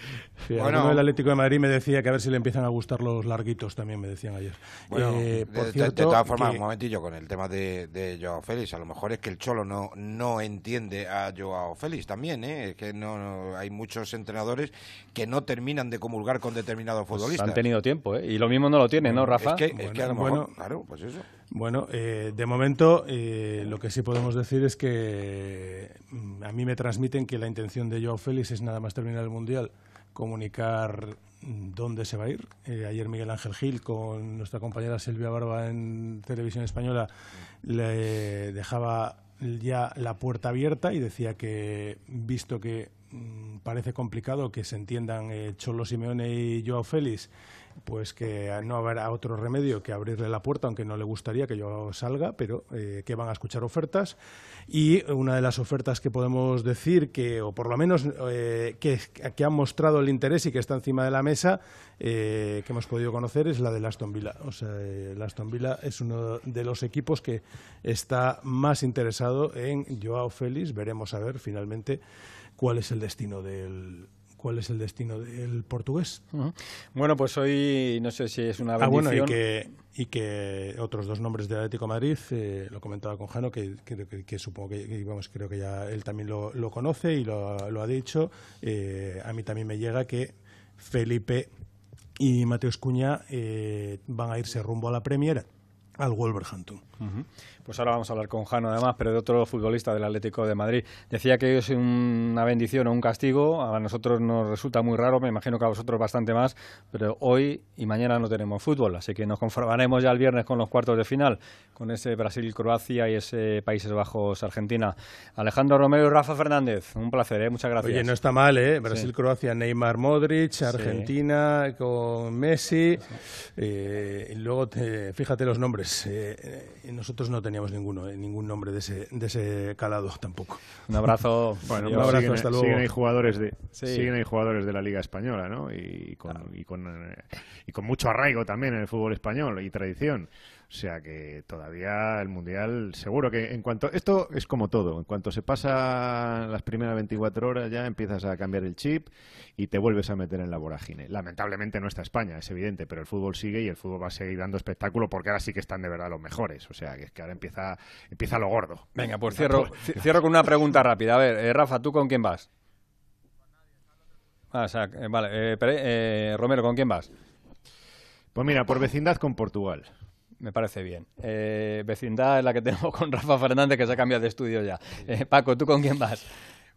Speaker 21: Sí, bueno, el Atlético de Madrid me decía que a ver si le empiezan a gustar los larguitos, también me decían ayer.
Speaker 6: Bueno, eh, por de, cierto, de, todas formas, un momentillo con el tema de, de Joao Félix. A lo mejor es que el Cholo no, no entiende a Joao Félix también, ¿eh? Que no, no hay muchos entrenadores que no terminan de comulgar con determinados
Speaker 5: pues
Speaker 6: futbolistas.
Speaker 5: Han tenido tiempo, ¿eh? Y lo mismo no lo tiene, ¿no, Rafa?
Speaker 6: Es que, es que a lo mejor, bueno, claro, pues eso.
Speaker 21: Bueno, eh, de momento eh, lo que sí podemos decir es que mm, a mí me transmiten que la intención de Joao Félix es nada más terminar el Mundial comunicar mm, dónde se va a ir. Eh, ayer Miguel Ángel Gil con nuestra compañera Silvia Barba en Televisión Española le dejaba ya la puerta abierta y decía que visto que mmm, parece complicado que se entiendan eh, Cholo Simeone y Joao Félix pues que no habrá otro remedio que abrirle la puerta, aunque no le gustaría que yo salga, pero eh, que van a escuchar ofertas. Y una de las ofertas que podemos decir que, o por lo menos eh, que, que, han mostrado el interés y que está encima de la mesa, eh, que hemos podido conocer, es la del Aston Villa. O sea, Aston Villa es uno de los equipos que está más interesado en Joao Félix. Veremos a ver finalmente cuál es el destino del, cuál es el destino del portugués.
Speaker 5: Uh -huh. Bueno, pues hoy no sé si es una
Speaker 21: bendición. Ah, bueno, y que, y que otros dos nombres del Atlético de Madrid, eh, lo comentaba con Jano, que, que, que, que supongo que, vamos, creo que ya él también lo, lo conoce y lo, lo ha dicho. Eh, a mí también me llega que Felipe y Mateus Cuña eh, van a irse rumbo a la Premier al Wolverhampton.
Speaker 5: Pues ahora vamos a hablar con Jano además, pero de otro futbolista del Atlético de Madrid. Decía que es una bendición o un castigo, a nosotros nos resulta muy raro, me imagino que a vosotros bastante más, pero hoy y mañana no tenemos fútbol, así que nos conformaremos ya el viernes con los cuartos de final, con ese Brasil-Croacia y ese Países Bajos-Argentina. Alejandro Romero y Rafa Fernández, un placer, ¿eh? muchas gracias.
Speaker 21: Oye, no está mal, ¿eh? Brasil-Croacia, Neymar Modric, Argentina con Messi, eh, y luego fíjate los nombres, eh, nosotros no teníamos ninguno, eh, ningún nombre de ese, de ese calado tampoco.
Speaker 5: Un abrazo. [laughs]
Speaker 22: bueno, un abrazo, hasta luego. Siguen ahí jugadores de, siguen jugadores de la Liga Española, ¿no? Y con, y, con, eh, y con mucho arraigo también en el fútbol español y tradición. O sea que todavía el Mundial, seguro que en cuanto. Esto es como todo. En cuanto se pasa las primeras 24 horas, ya empiezas a cambiar el chip y te vuelves a meter en la vorágine. Lamentablemente no está España, es evidente, pero el fútbol sigue y el fútbol va a seguir dando espectáculo porque ahora sí que están de verdad los mejores. O sea que es que ahora empieza, empieza lo gordo.
Speaker 5: Venga, pues cierro, cierro con una pregunta rápida. A ver, eh, Rafa, ¿tú con quién vas? Ah, o sea, eh, vale, eh, Romero, ¿con quién vas?
Speaker 22: Pues mira, por vecindad con Portugal.
Speaker 5: Me parece bien. Eh, vecindad es la que tenemos [laughs] con Rafa Fernández, que se ha cambiado de estudio ya. Eh, Paco, ¿tú con quién vas?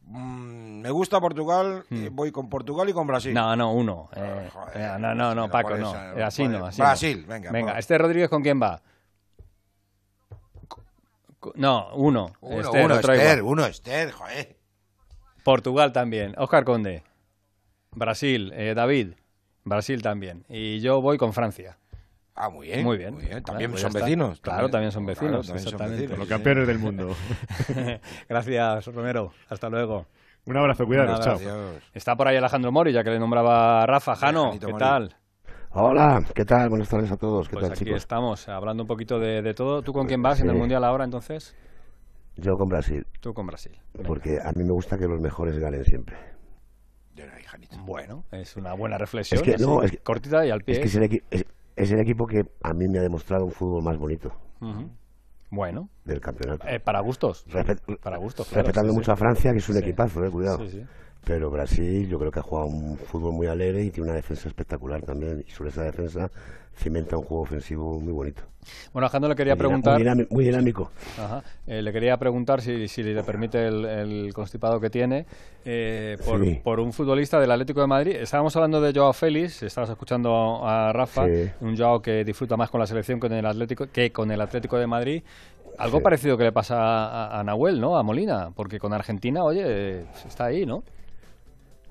Speaker 6: Mm, me gusta Portugal, hmm. voy con Portugal y con Brasil.
Speaker 5: No, no, uno. Eh, no, no, no, Paco, no. así no, así
Speaker 6: Brasil, venga.
Speaker 5: Venga, este Rodríguez, ¿con quién va? No, uno.
Speaker 6: Uno, Esther, uno, Esther, uno, Esther, joder.
Speaker 5: Portugal también. Oscar Conde. Brasil. David. Brasil también. Y yo voy con Francia.
Speaker 6: Ah, muy bien.
Speaker 5: Muy bien.
Speaker 6: También pues son vecinos.
Speaker 5: Claro, también son vecinos.
Speaker 22: Los campeones del mundo. [laughs]
Speaker 5: Gracias, Romero. Hasta luego.
Speaker 22: Un abrazo, cuidado. Chao.
Speaker 5: Está por ahí Alejandro Mori, ya que le nombraba Rafa. Jano, ¿qué tal?
Speaker 27: Hola, ¿qué tal? Buenas tardes a todos. ¿Qué
Speaker 5: pues
Speaker 27: tal,
Speaker 5: aquí estamos, hablando un poquito de, todo. ¿Tú con quién vas en el Mundial ahora, entonces?
Speaker 27: Yo con Brasil.
Speaker 5: Tú con Brasil.
Speaker 27: Porque a mí me gusta que los mejores ganen siempre.
Speaker 5: Bueno, es una buena reflexión. Es que, no, es cortita y al pie.
Speaker 27: Es que es el, es el equipo que a mí me ha demostrado un fútbol más bonito.
Speaker 5: Bueno.
Speaker 27: Del campeonato.
Speaker 5: Eh, para gustos. para gustos.
Speaker 27: respetando mucho a Francia, que es un equipazo, eh, cuidado. Pero Brasil yo creo que ha jugado un fútbol muy alegre y tiene una defensa espectacular también. Y sobre esa defensa cimenta un juego ofensivo muy bonito.
Speaker 5: Bueno, Alejandro le quería preguntar...
Speaker 27: Muy dinámico.
Speaker 5: Eh, le quería preguntar si, si le permite el, constipado que tiene eh, por, un futbolista del Atlético de Madrid. Estábamos hablando de Joao Félix, estabas escuchando a Rafa, un Joao que disfruta más con la selección con el Atlético, que con el Atlético de Madrid. Algo parecido que le pasa a, a Nahuel, ¿no? A Molina, porque con Argentina, oye, está ahí, ¿no?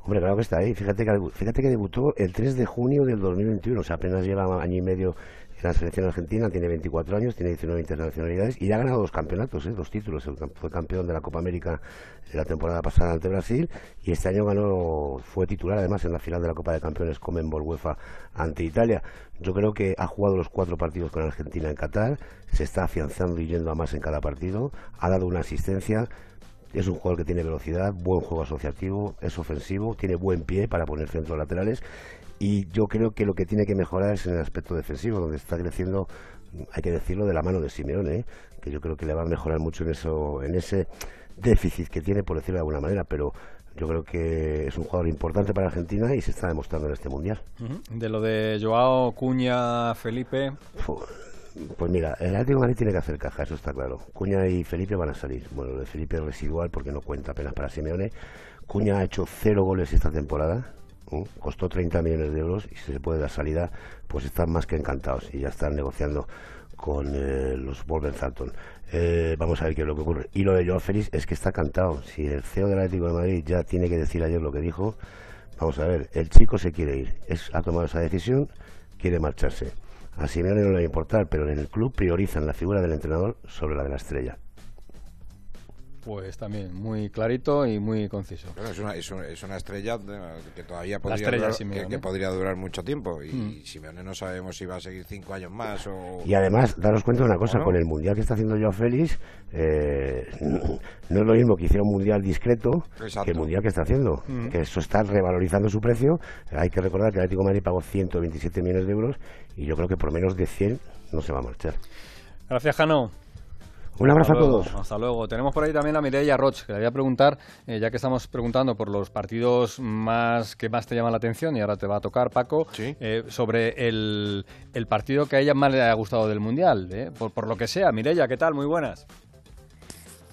Speaker 27: Hombre, claro que está ahí. Fíjate que, fíjate que debutó el 3 de junio del 2021, o sea, apenas lleva año y medio en la selección argentina, tiene 24 años, tiene 19 internacionalidades y ya ha ganado dos campeonatos, ¿eh? dos títulos. Fue campeón de la Copa América la temporada pasada ante Brasil y este año ganó, fue titular además en la final de la Copa de Campeones Comenbol UEFA ante Italia. Yo creo que ha jugado los cuatro partidos con Argentina en Qatar, se está afianzando y yendo a más en cada partido, ha dado una asistencia es un jugador que tiene velocidad, buen juego asociativo, es ofensivo, tiene buen pie para poner centros laterales y yo creo que lo que tiene que mejorar es en el aspecto defensivo, donde está creciendo, hay que decirlo, de la mano de Simeone, ¿eh? que yo creo que le va a mejorar mucho en eso, en ese déficit que tiene, por decirlo de alguna manera, pero yo creo que es un jugador importante para Argentina y se está demostrando en este mundial.
Speaker 5: De lo de Joao, Cuña, Felipe.
Speaker 27: Pues mira, el Atlético de Madrid tiene que hacer caja, eso está claro. Cuña y Felipe van a salir. Bueno, lo de Felipe es residual porque no cuenta apenas para Simeone. Cuña ha hecho cero goles esta temporada. Costó 30 millones de euros y si se puede dar salida, pues están más que encantados y ya están negociando con eh, los Wolverhampton. Eh, vamos a ver qué es lo que ocurre. Y lo de Joao Félix es que está cantado. Si el CEO del Atlético de Madrid ya tiene que decir ayer lo que dijo, vamos a ver, el chico se quiere ir. Es, ha tomado esa decisión, quiere marcharse. A no le va a importar, pero en el club priorizan la figura del entrenador sobre la de la estrella.
Speaker 5: Pues también muy clarito y muy conciso.
Speaker 6: es, una, es, una, estrella que todavía podría, durar, que, podría durar mucho tiempo. Y mm. Simeone no sabemos si va a seguir cinco años más o...
Speaker 27: Y además, daros cuenta de una cosa, con el Mundial que está haciendo Joao Félix, eh, no es lo mismo que hiciera un Mundial discreto que el Mundial que está haciendo. Mm. Que eso está revalorizando su precio. Hay que recordar que el Atlético de Madrid pagó 127 millones de euros y yo creo que por menos de 100 no se va a marchar.
Speaker 5: Gracias, Jano.
Speaker 27: Un abrazo
Speaker 5: Hasta
Speaker 27: a
Speaker 5: luego,
Speaker 27: todos.
Speaker 5: Hasta luego. Tenemos por ahí también a Mireia Roch, que le voy a preguntar, eh, ya que estamos preguntando por los partidos más que más te llaman la atención, y ahora te va a tocar, Paco, eh, sobre el, el partido que a ella más le ha gustado del Mundial, eh, por, por lo que sea. Mireia, ¿qué tal? Muy buenas.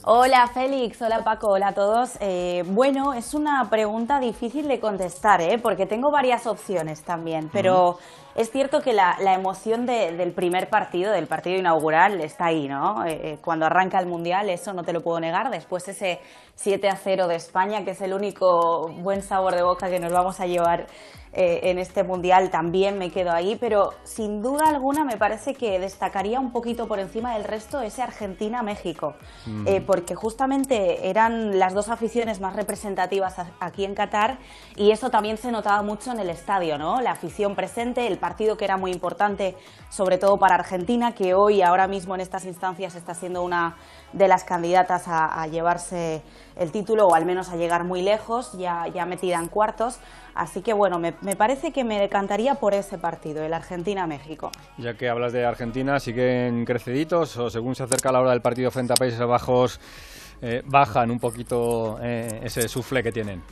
Speaker 28: Hola Félix, hola Paco, hola a todos. Eh, bueno, es una pregunta difícil de contestar, ¿eh? porque tengo varias opciones también, pero es cierto que la, emoción de- del primer partido, del partido inaugural, está ahí, ¿no? Eh, eh, cuando arranca el Mundial, eso no te lo puedo negar. Después ese 7 a 0 de España, que es el único buen sabor de boca que nos vamos a llevar eh, en este mundial también me quedo ahí, pero sin duda alguna me parece que destacaría un poquito por encima del resto ese Argentina-México,
Speaker 29: Mm.
Speaker 28: Eh, porque justamente eran las dos aficiones más representativas aquí en Qatar y eso también se notaba mucho en el estadio, ¿no? La afición presente, el partido que era muy importante, sobre todo para Argentina, que hoy, ahora mismo en estas instancias, está siendo una de las candidatas a, a llevarse el título o al menos a llegar muy lejos, ya, ya metida en cuartos. Así que bueno, me, me parece que me decantaría por ese partido, el Argentina-México.
Speaker 5: Ya que hablas de Argentina, ¿siguen creciditos o según se acerca la hora del partido frente a Países Bajos, eh, bajan un poquito eh, ese sufle que tienen?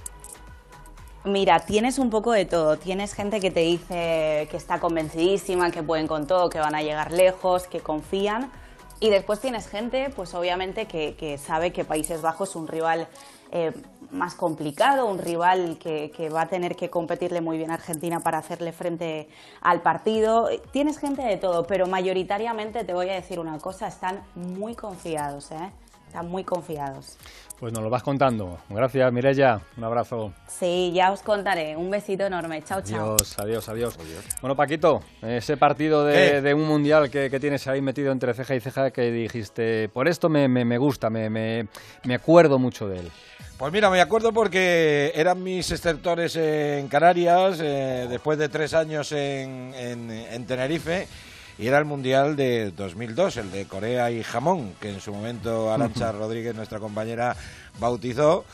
Speaker 28: Mira, tienes un poco de todo. Tienes gente que te dice que está convencidísima, que pueden con todo, que van a llegar lejos, que confían. Y después tienes gente, pues obviamente, que, sabe que Países Bajos es un rival eh, más complicado, un rival que, que va a tener que competirle muy bien a Argentina para hacerle frente al partido. Tienes gente de todo, pero mayoritariamente te voy a decir una cosa, están muy confiados, ¿eh? Están muy confiados.
Speaker 5: Pues nos lo vas contando. Gracias, Mireya. Un abrazo.
Speaker 28: Sí, ya os contaré. Un besito enorme. Chao, chao.
Speaker 5: Adiós, adiós, adiós. Bueno, Paquito, ese partido de,
Speaker 6: Eh.
Speaker 5: de un mundial que, que tienes ahí metido entre ceja y ceja que dijiste, por esto me, me, me gusta, me, me, me acuerdo mucho de él.
Speaker 6: Pues mira, me acuerdo porque eran mis extertores en Canarias, eh, después de tres años en, en- en Tenerife, y era el Mundial de 2002, el de Corea y Jamón, que en su momento Arancha Rodríguez, nuestra compañera, bautizó.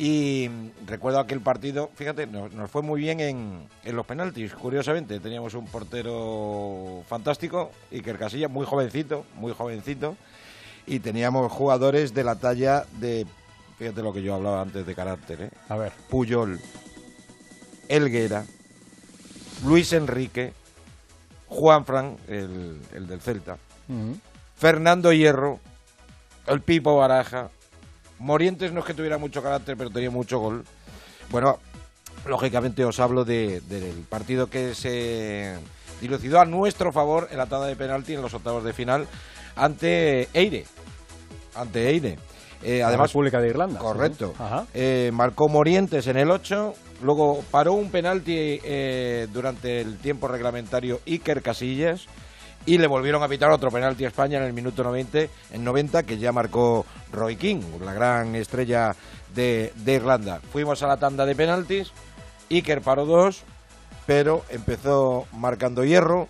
Speaker 6: Y recuerdo aquel partido, fíjate, nos, nos fue muy bien en, en los penaltis, curiosamente. Teníamos un portero fantástico, Iker Casillas, muy jovencito, muy jovencito. Y teníamos jugadores de la talla de, fíjate lo que yo hablaba antes de carácter, ¿eh?
Speaker 5: A ver.
Speaker 6: Puyol, Elguera, Luis Enrique, Juan Fran, el, el del Celta, Fernando Hierro, el Pipo Baraja, Morientes no es que tuviera mucho carácter, pero tenía mucho gol. Bueno, lógicamente os hablo de- del partido que se dilucidó a nuestro favor en la tanda de penalti en los octavos de final ante Eire. Ante Eire. Eh,
Speaker 5: La
Speaker 6: además,
Speaker 5: República de Irlanda.
Speaker 6: Correcto.
Speaker 5: Sí.
Speaker 6: Eh, marcó Morientes en el 8, luego paró un penalti eh, durante el tiempo reglamentario Iker Casillas y le volvieron a pitar otro penalti a España en el minuto 90, en 90 que ya marcó Roy King, la gran estrella de, de Irlanda. Fuimos a la tanda de penaltis, Iker paró dos, pero empezó marcando hierro,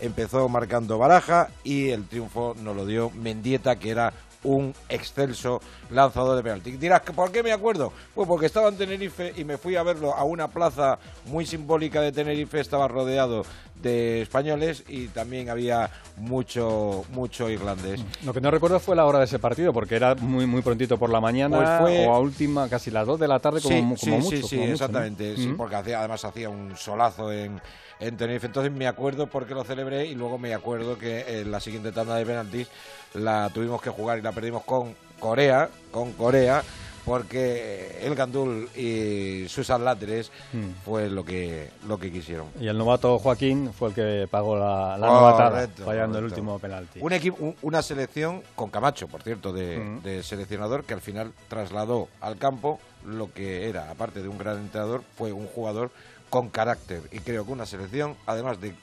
Speaker 6: empezó marcando baraja y el triunfo nos lo dio Mendieta, que era un excelso lanzador de penalti. Dirás, ¿por qué me acuerdo? Pues porque estaba en Tenerife y me fui a verlo a una plaza muy simbólica de Tenerife, estaba rodeado de españoles y también había mucho mucho irlandés.
Speaker 5: Lo que no recuerdo fue la hora de ese partido, porque era muy muy prontito por la mañana
Speaker 6: Pues fue-
Speaker 5: o a última, casi las 2 de la tarde como,
Speaker 6: sí,
Speaker 5: como
Speaker 6: sí,
Speaker 5: mucho.
Speaker 6: sí,
Speaker 5: como mucho, ¿no?
Speaker 6: exactamente, sí, porque hacía, además hacía un solazo en, en Tenerife, entonces me acuerdo porque lo celebré y luego me acuerdo que en la siguiente tanda de penaltis la tuvimos que jugar y la perdimos con Corea, con Corea, porque el Gandul y Susan Láteres
Speaker 5: Mm.
Speaker 6: fue lo que lo que quisieron.
Speaker 5: Y el novato Joaquín fue el que pagó la, la novatada, fallando el último penalti.
Speaker 6: Un equipo, un- una selección con Camacho, por cierto, de,
Speaker 5: Mm.
Speaker 6: de seleccionador, que al final trasladó al campo lo que era, aparte de un gran entrenador, fue un jugador con carácter. Y creo que una selección, además de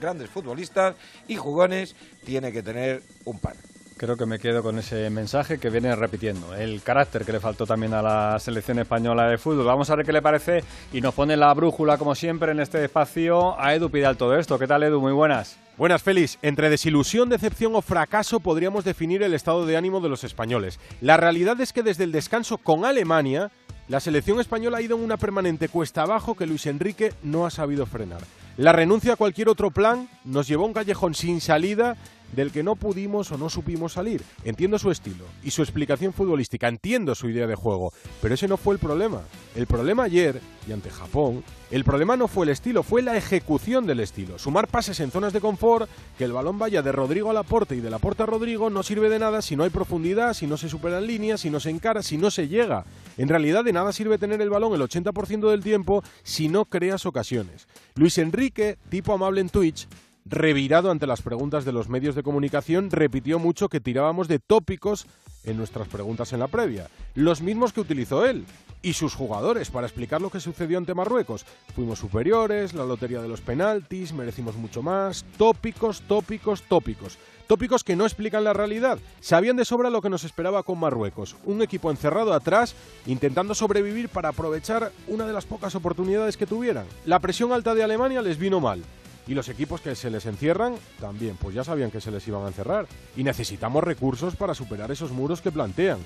Speaker 6: grandes futbolistas y jugones, tiene que tener un par.
Speaker 5: Creo que me quedo con ese mensaje que viene repitiendo. El carácter que le faltó también a la selección española de fútbol. Vamos a ver qué le parece y nos pone la brújula, como siempre, en este espacio a Edu Pidal todo esto. ¿Qué tal, Edu? Muy buenas.
Speaker 29: Buenas, Félix. Entre desilusión, decepción o fracaso podríamos definir el estado de ánimo de los españoles. La realidad es que desde el descanso con Alemania, la selección española ha ido en una permanente cuesta abajo que Luis Enrique no ha sabido frenar. La renuncia a cualquier otro plan nos llevó a un callejón sin salida del que no pudimos o no supimos salir. Entiendo su estilo y su explicación futbolística, entiendo su idea de juego, pero ese no fue el problema. El problema ayer, y ante Japón, el problema no fue el estilo, fue la ejecución del estilo. Sumar pases en zonas de confort, que el balón vaya de Rodrigo a Laporte y de Laporte a Rodrigo no sirve de nada si no hay profundidad, si no se superan líneas, si no se encara, si no se llega. En realidad de nada sirve tener el balón el 80% del tiempo si no creas ocasiones. Luis Enrique, tipo amable en Twitch, revirado ante las preguntas de los medios de comunicación, repitió mucho que tirábamos de tópicos en nuestras preguntas en la previa. Los mismos que utilizó él y sus jugadores para explicar lo que sucedió ante Marruecos. Fuimos superiores, la lotería de los penaltis, merecimos mucho más. Tópicos, tópicos, tópicos. Tópicos que no explican la realidad. Sabían de sobra lo que nos esperaba con Marruecos. Un equipo encerrado atrás, intentando sobrevivir para aprovechar una de las pocas oportunidades que tuvieran. La presión alta de Alemania les vino mal. Y los equipos que se les encierran también, pues ya sabían que se les iban a encerrar. Y necesitamos recursos para superar esos muros que plantean.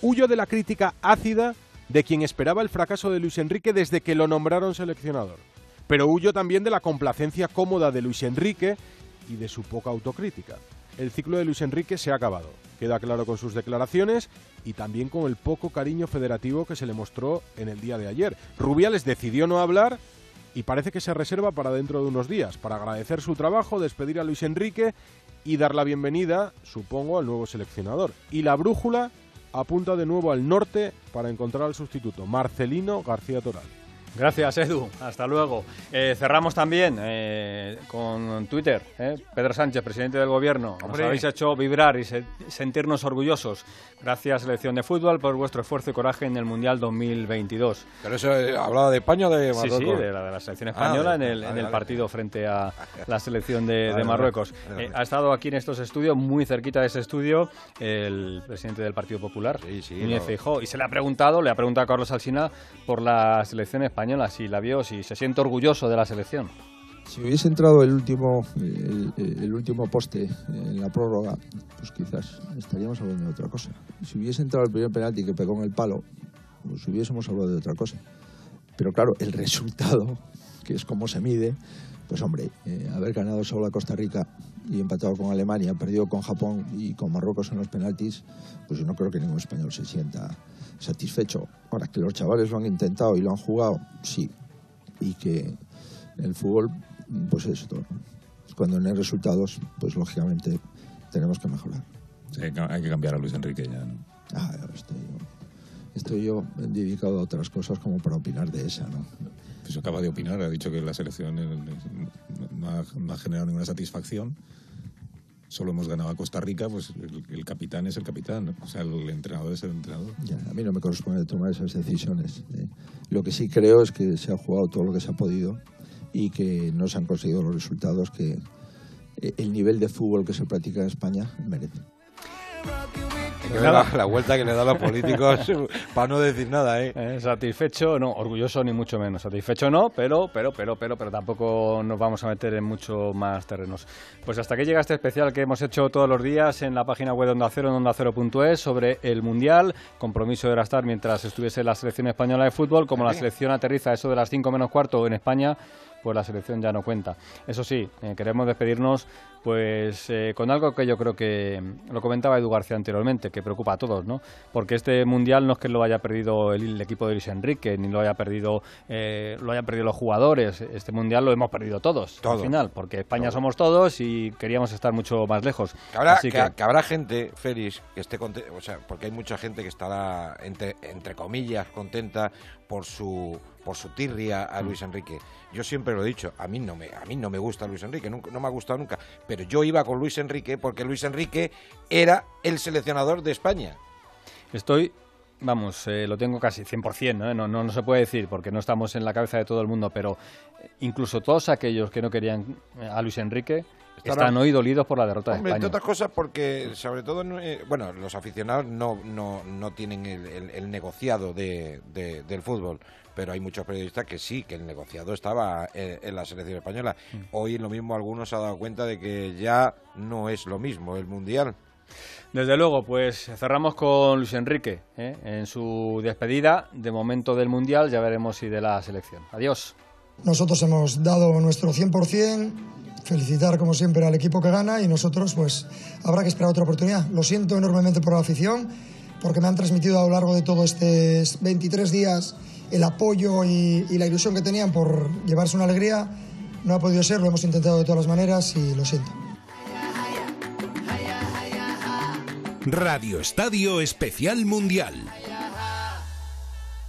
Speaker 29: Huyo de la crítica ácida de quien esperaba el fracaso de Luis Enrique desde que lo nombraron seleccionador. Pero huyo también de la complacencia cómoda de Luis Enrique y de su poca autocrítica. El ciclo de Luis Enrique se ha acabado. Queda claro con sus declaraciones y también con el poco cariño federativo que se le mostró en el día de ayer. Rubiales decidió no hablar y parece que se reserva para dentro de unos días, para agradecer su trabajo, despedir a Luis Enrique y dar la bienvenida, supongo, al nuevo seleccionador. Y la brújula apunta de nuevo al norte para encontrar al sustituto, Marcelino García Toral.
Speaker 5: Gracias, Edu. Hasta luego. Eh, cerramos también eh, con Twitter. ¿eh? Pedro Sánchez, presidente del Gobierno. Nos
Speaker 6: Hombre.
Speaker 5: habéis hecho vibrar y se- sentirnos orgullosos. Gracias, selección de fútbol, por vuestro esfuerzo y coraje en el Mundial 2022.
Speaker 6: ¿Pero eso eh, hablaba de España o de
Speaker 5: Sí,
Speaker 6: Marruecos?
Speaker 5: sí, de la, de la selección
Speaker 6: Ah,
Speaker 5: española
Speaker 6: vale,
Speaker 5: en el, en
Speaker 6: vale,
Speaker 5: el
Speaker 6: vale.
Speaker 5: partido frente a [laughs] la selección de, de
Speaker 6: Vale,
Speaker 5: Marruecos.
Speaker 6: vale, vale.
Speaker 5: Eh, ha estado aquí en estos estudios, muy cerquita de ese estudio, el presidente del Partido Popular,
Speaker 6: no.
Speaker 5: Feijóo, y se le ha preguntado, le ha preguntado a Carlos Alsina por la selección española, si la vio, si se siente orgulloso de la selección.
Speaker 30: Si hubiese entrado el último, el, el último poste en la prórroga, pues quizás estaríamos hablando de otra cosa. Si hubiese entrado el primer penalti que pegó en el palo, pues hubiésemos hablado de otra cosa. Pero claro, el resultado, que es cómo se mide, pues hombre, eh, haber ganado solo a Costa Rica y empatado con Alemania, perdido con Japón y con Marruecos en los penaltis, pues yo no creo que ningún español se sienta satisfecho. Ahora, que los chavales lo han intentado y lo han jugado, sí. Y que el fútbol, pues esto, cuando no hay resultados, pues lógicamente tenemos que mejorar.
Speaker 31: Sí, hay que- cambiar a Luis Enrique ya, ¿no?
Speaker 30: Ah, estoy, estoy yo dedicado a otras cosas como para opinar de esa, ¿no?
Speaker 31: Pues acaba de opinar, ha dicho que la selección no ha generado ninguna satisfacción. Solo hemos ganado a Costa Rica, pues el, capitán es el capitán, o sea, el entrenador es el entrenador.
Speaker 30: Ya, a mí no me corresponde tomar esas decisiones. ¿eh? Lo que sí creo es que se ha jugado todo lo que se ha podido y que no se han conseguido los resultados que eh, el nivel de fútbol que se practica en España merece.
Speaker 6: Que la, [laughs] la vuelta que le dan los políticos [laughs] para no decir nada, ¿eh?
Speaker 5: Eh, satisfecho, no, orgulloso ni mucho menos. Satisfecho no, pero, pero, pero, pero, pero tampoco nos vamos a meter en mucho más terrenos. Pues hasta que llega este especial que hemos hecho todos los días en la página web de Onda Cero, en ondacero.es, sobre el Mundial. Compromiso era estar mientras estuviese la selección española de fútbol. Como la selección aterriza eso de las 5 menos cuarto en España, pues la selección ya no cuenta. Eso sí, eh, queremos despedirnos pues eh, con algo que yo creo que lo comentaba Edu García anteriormente, que preocupa a todos, ¿no? Porque este mundial no es que lo haya perdido el, el equipo de Luis Enrique, ni lo haya perdido eh, lo hayan perdido los jugadores. Este mundial lo hemos perdido todos, al
Speaker 6: Todos.
Speaker 5: final, porque España somos todos y queríamos estar mucho más lejos.
Speaker 6: Que habrá,
Speaker 5: Así
Speaker 6: que, que habrá gente, Félix, que esté contenta, o sea, porque hay mucha gente que estará, entre, entre comillas, contenta por su por su tirria a Luis Enrique. Yo siempre lo he dicho, a mí no me, a mí no me gusta Luis Enrique, nunca, no me ha gustado nunca, pero yo iba con Luis Enrique porque Luis Enrique era el seleccionador de España.
Speaker 5: Estoy, vamos, eh, lo tengo casi 100%, ¿no? No, no, no se puede decir porque no estamos en la cabeza de todo el mundo, pero eh, incluso todos aquellos que no querían eh, a Luis Enrique
Speaker 6: Estarán-
Speaker 5: están hoy dolidos por la derrota
Speaker 6: Hombre,
Speaker 5: de
Speaker 6: entre
Speaker 5: España.
Speaker 6: otras cosas porque, sobre todo, eh, bueno, los aficionados no, no, no tienen el, el- el negociado de, de- del fútbol, pero hay muchos periodistas que sí, que el negociado estaba en, en la selección española.
Speaker 5: Mm.
Speaker 6: Hoy lo mismo algunos se han dado cuenta de que ya no es lo mismo el Mundial.
Speaker 5: Desde luego, pues cerramos con Luis Enrique ¿eh? en su despedida, de momento del Mundial, ya veremos si de la selección. Adiós.
Speaker 9: Nosotros hemos dado nuestro 100% felicitar como siempre al equipo que gana y nosotros pues habrá que esperar otra oportunidad. Lo siento enormemente por la afición porque me han transmitido a lo largo de todos estos 23 días el apoyo y, la ilusión que tenían por llevarse una alegría. No ha podido ser, lo hemos intentado de todas las maneras y lo siento.
Speaker 32: Radio Estadio Especial Mundial.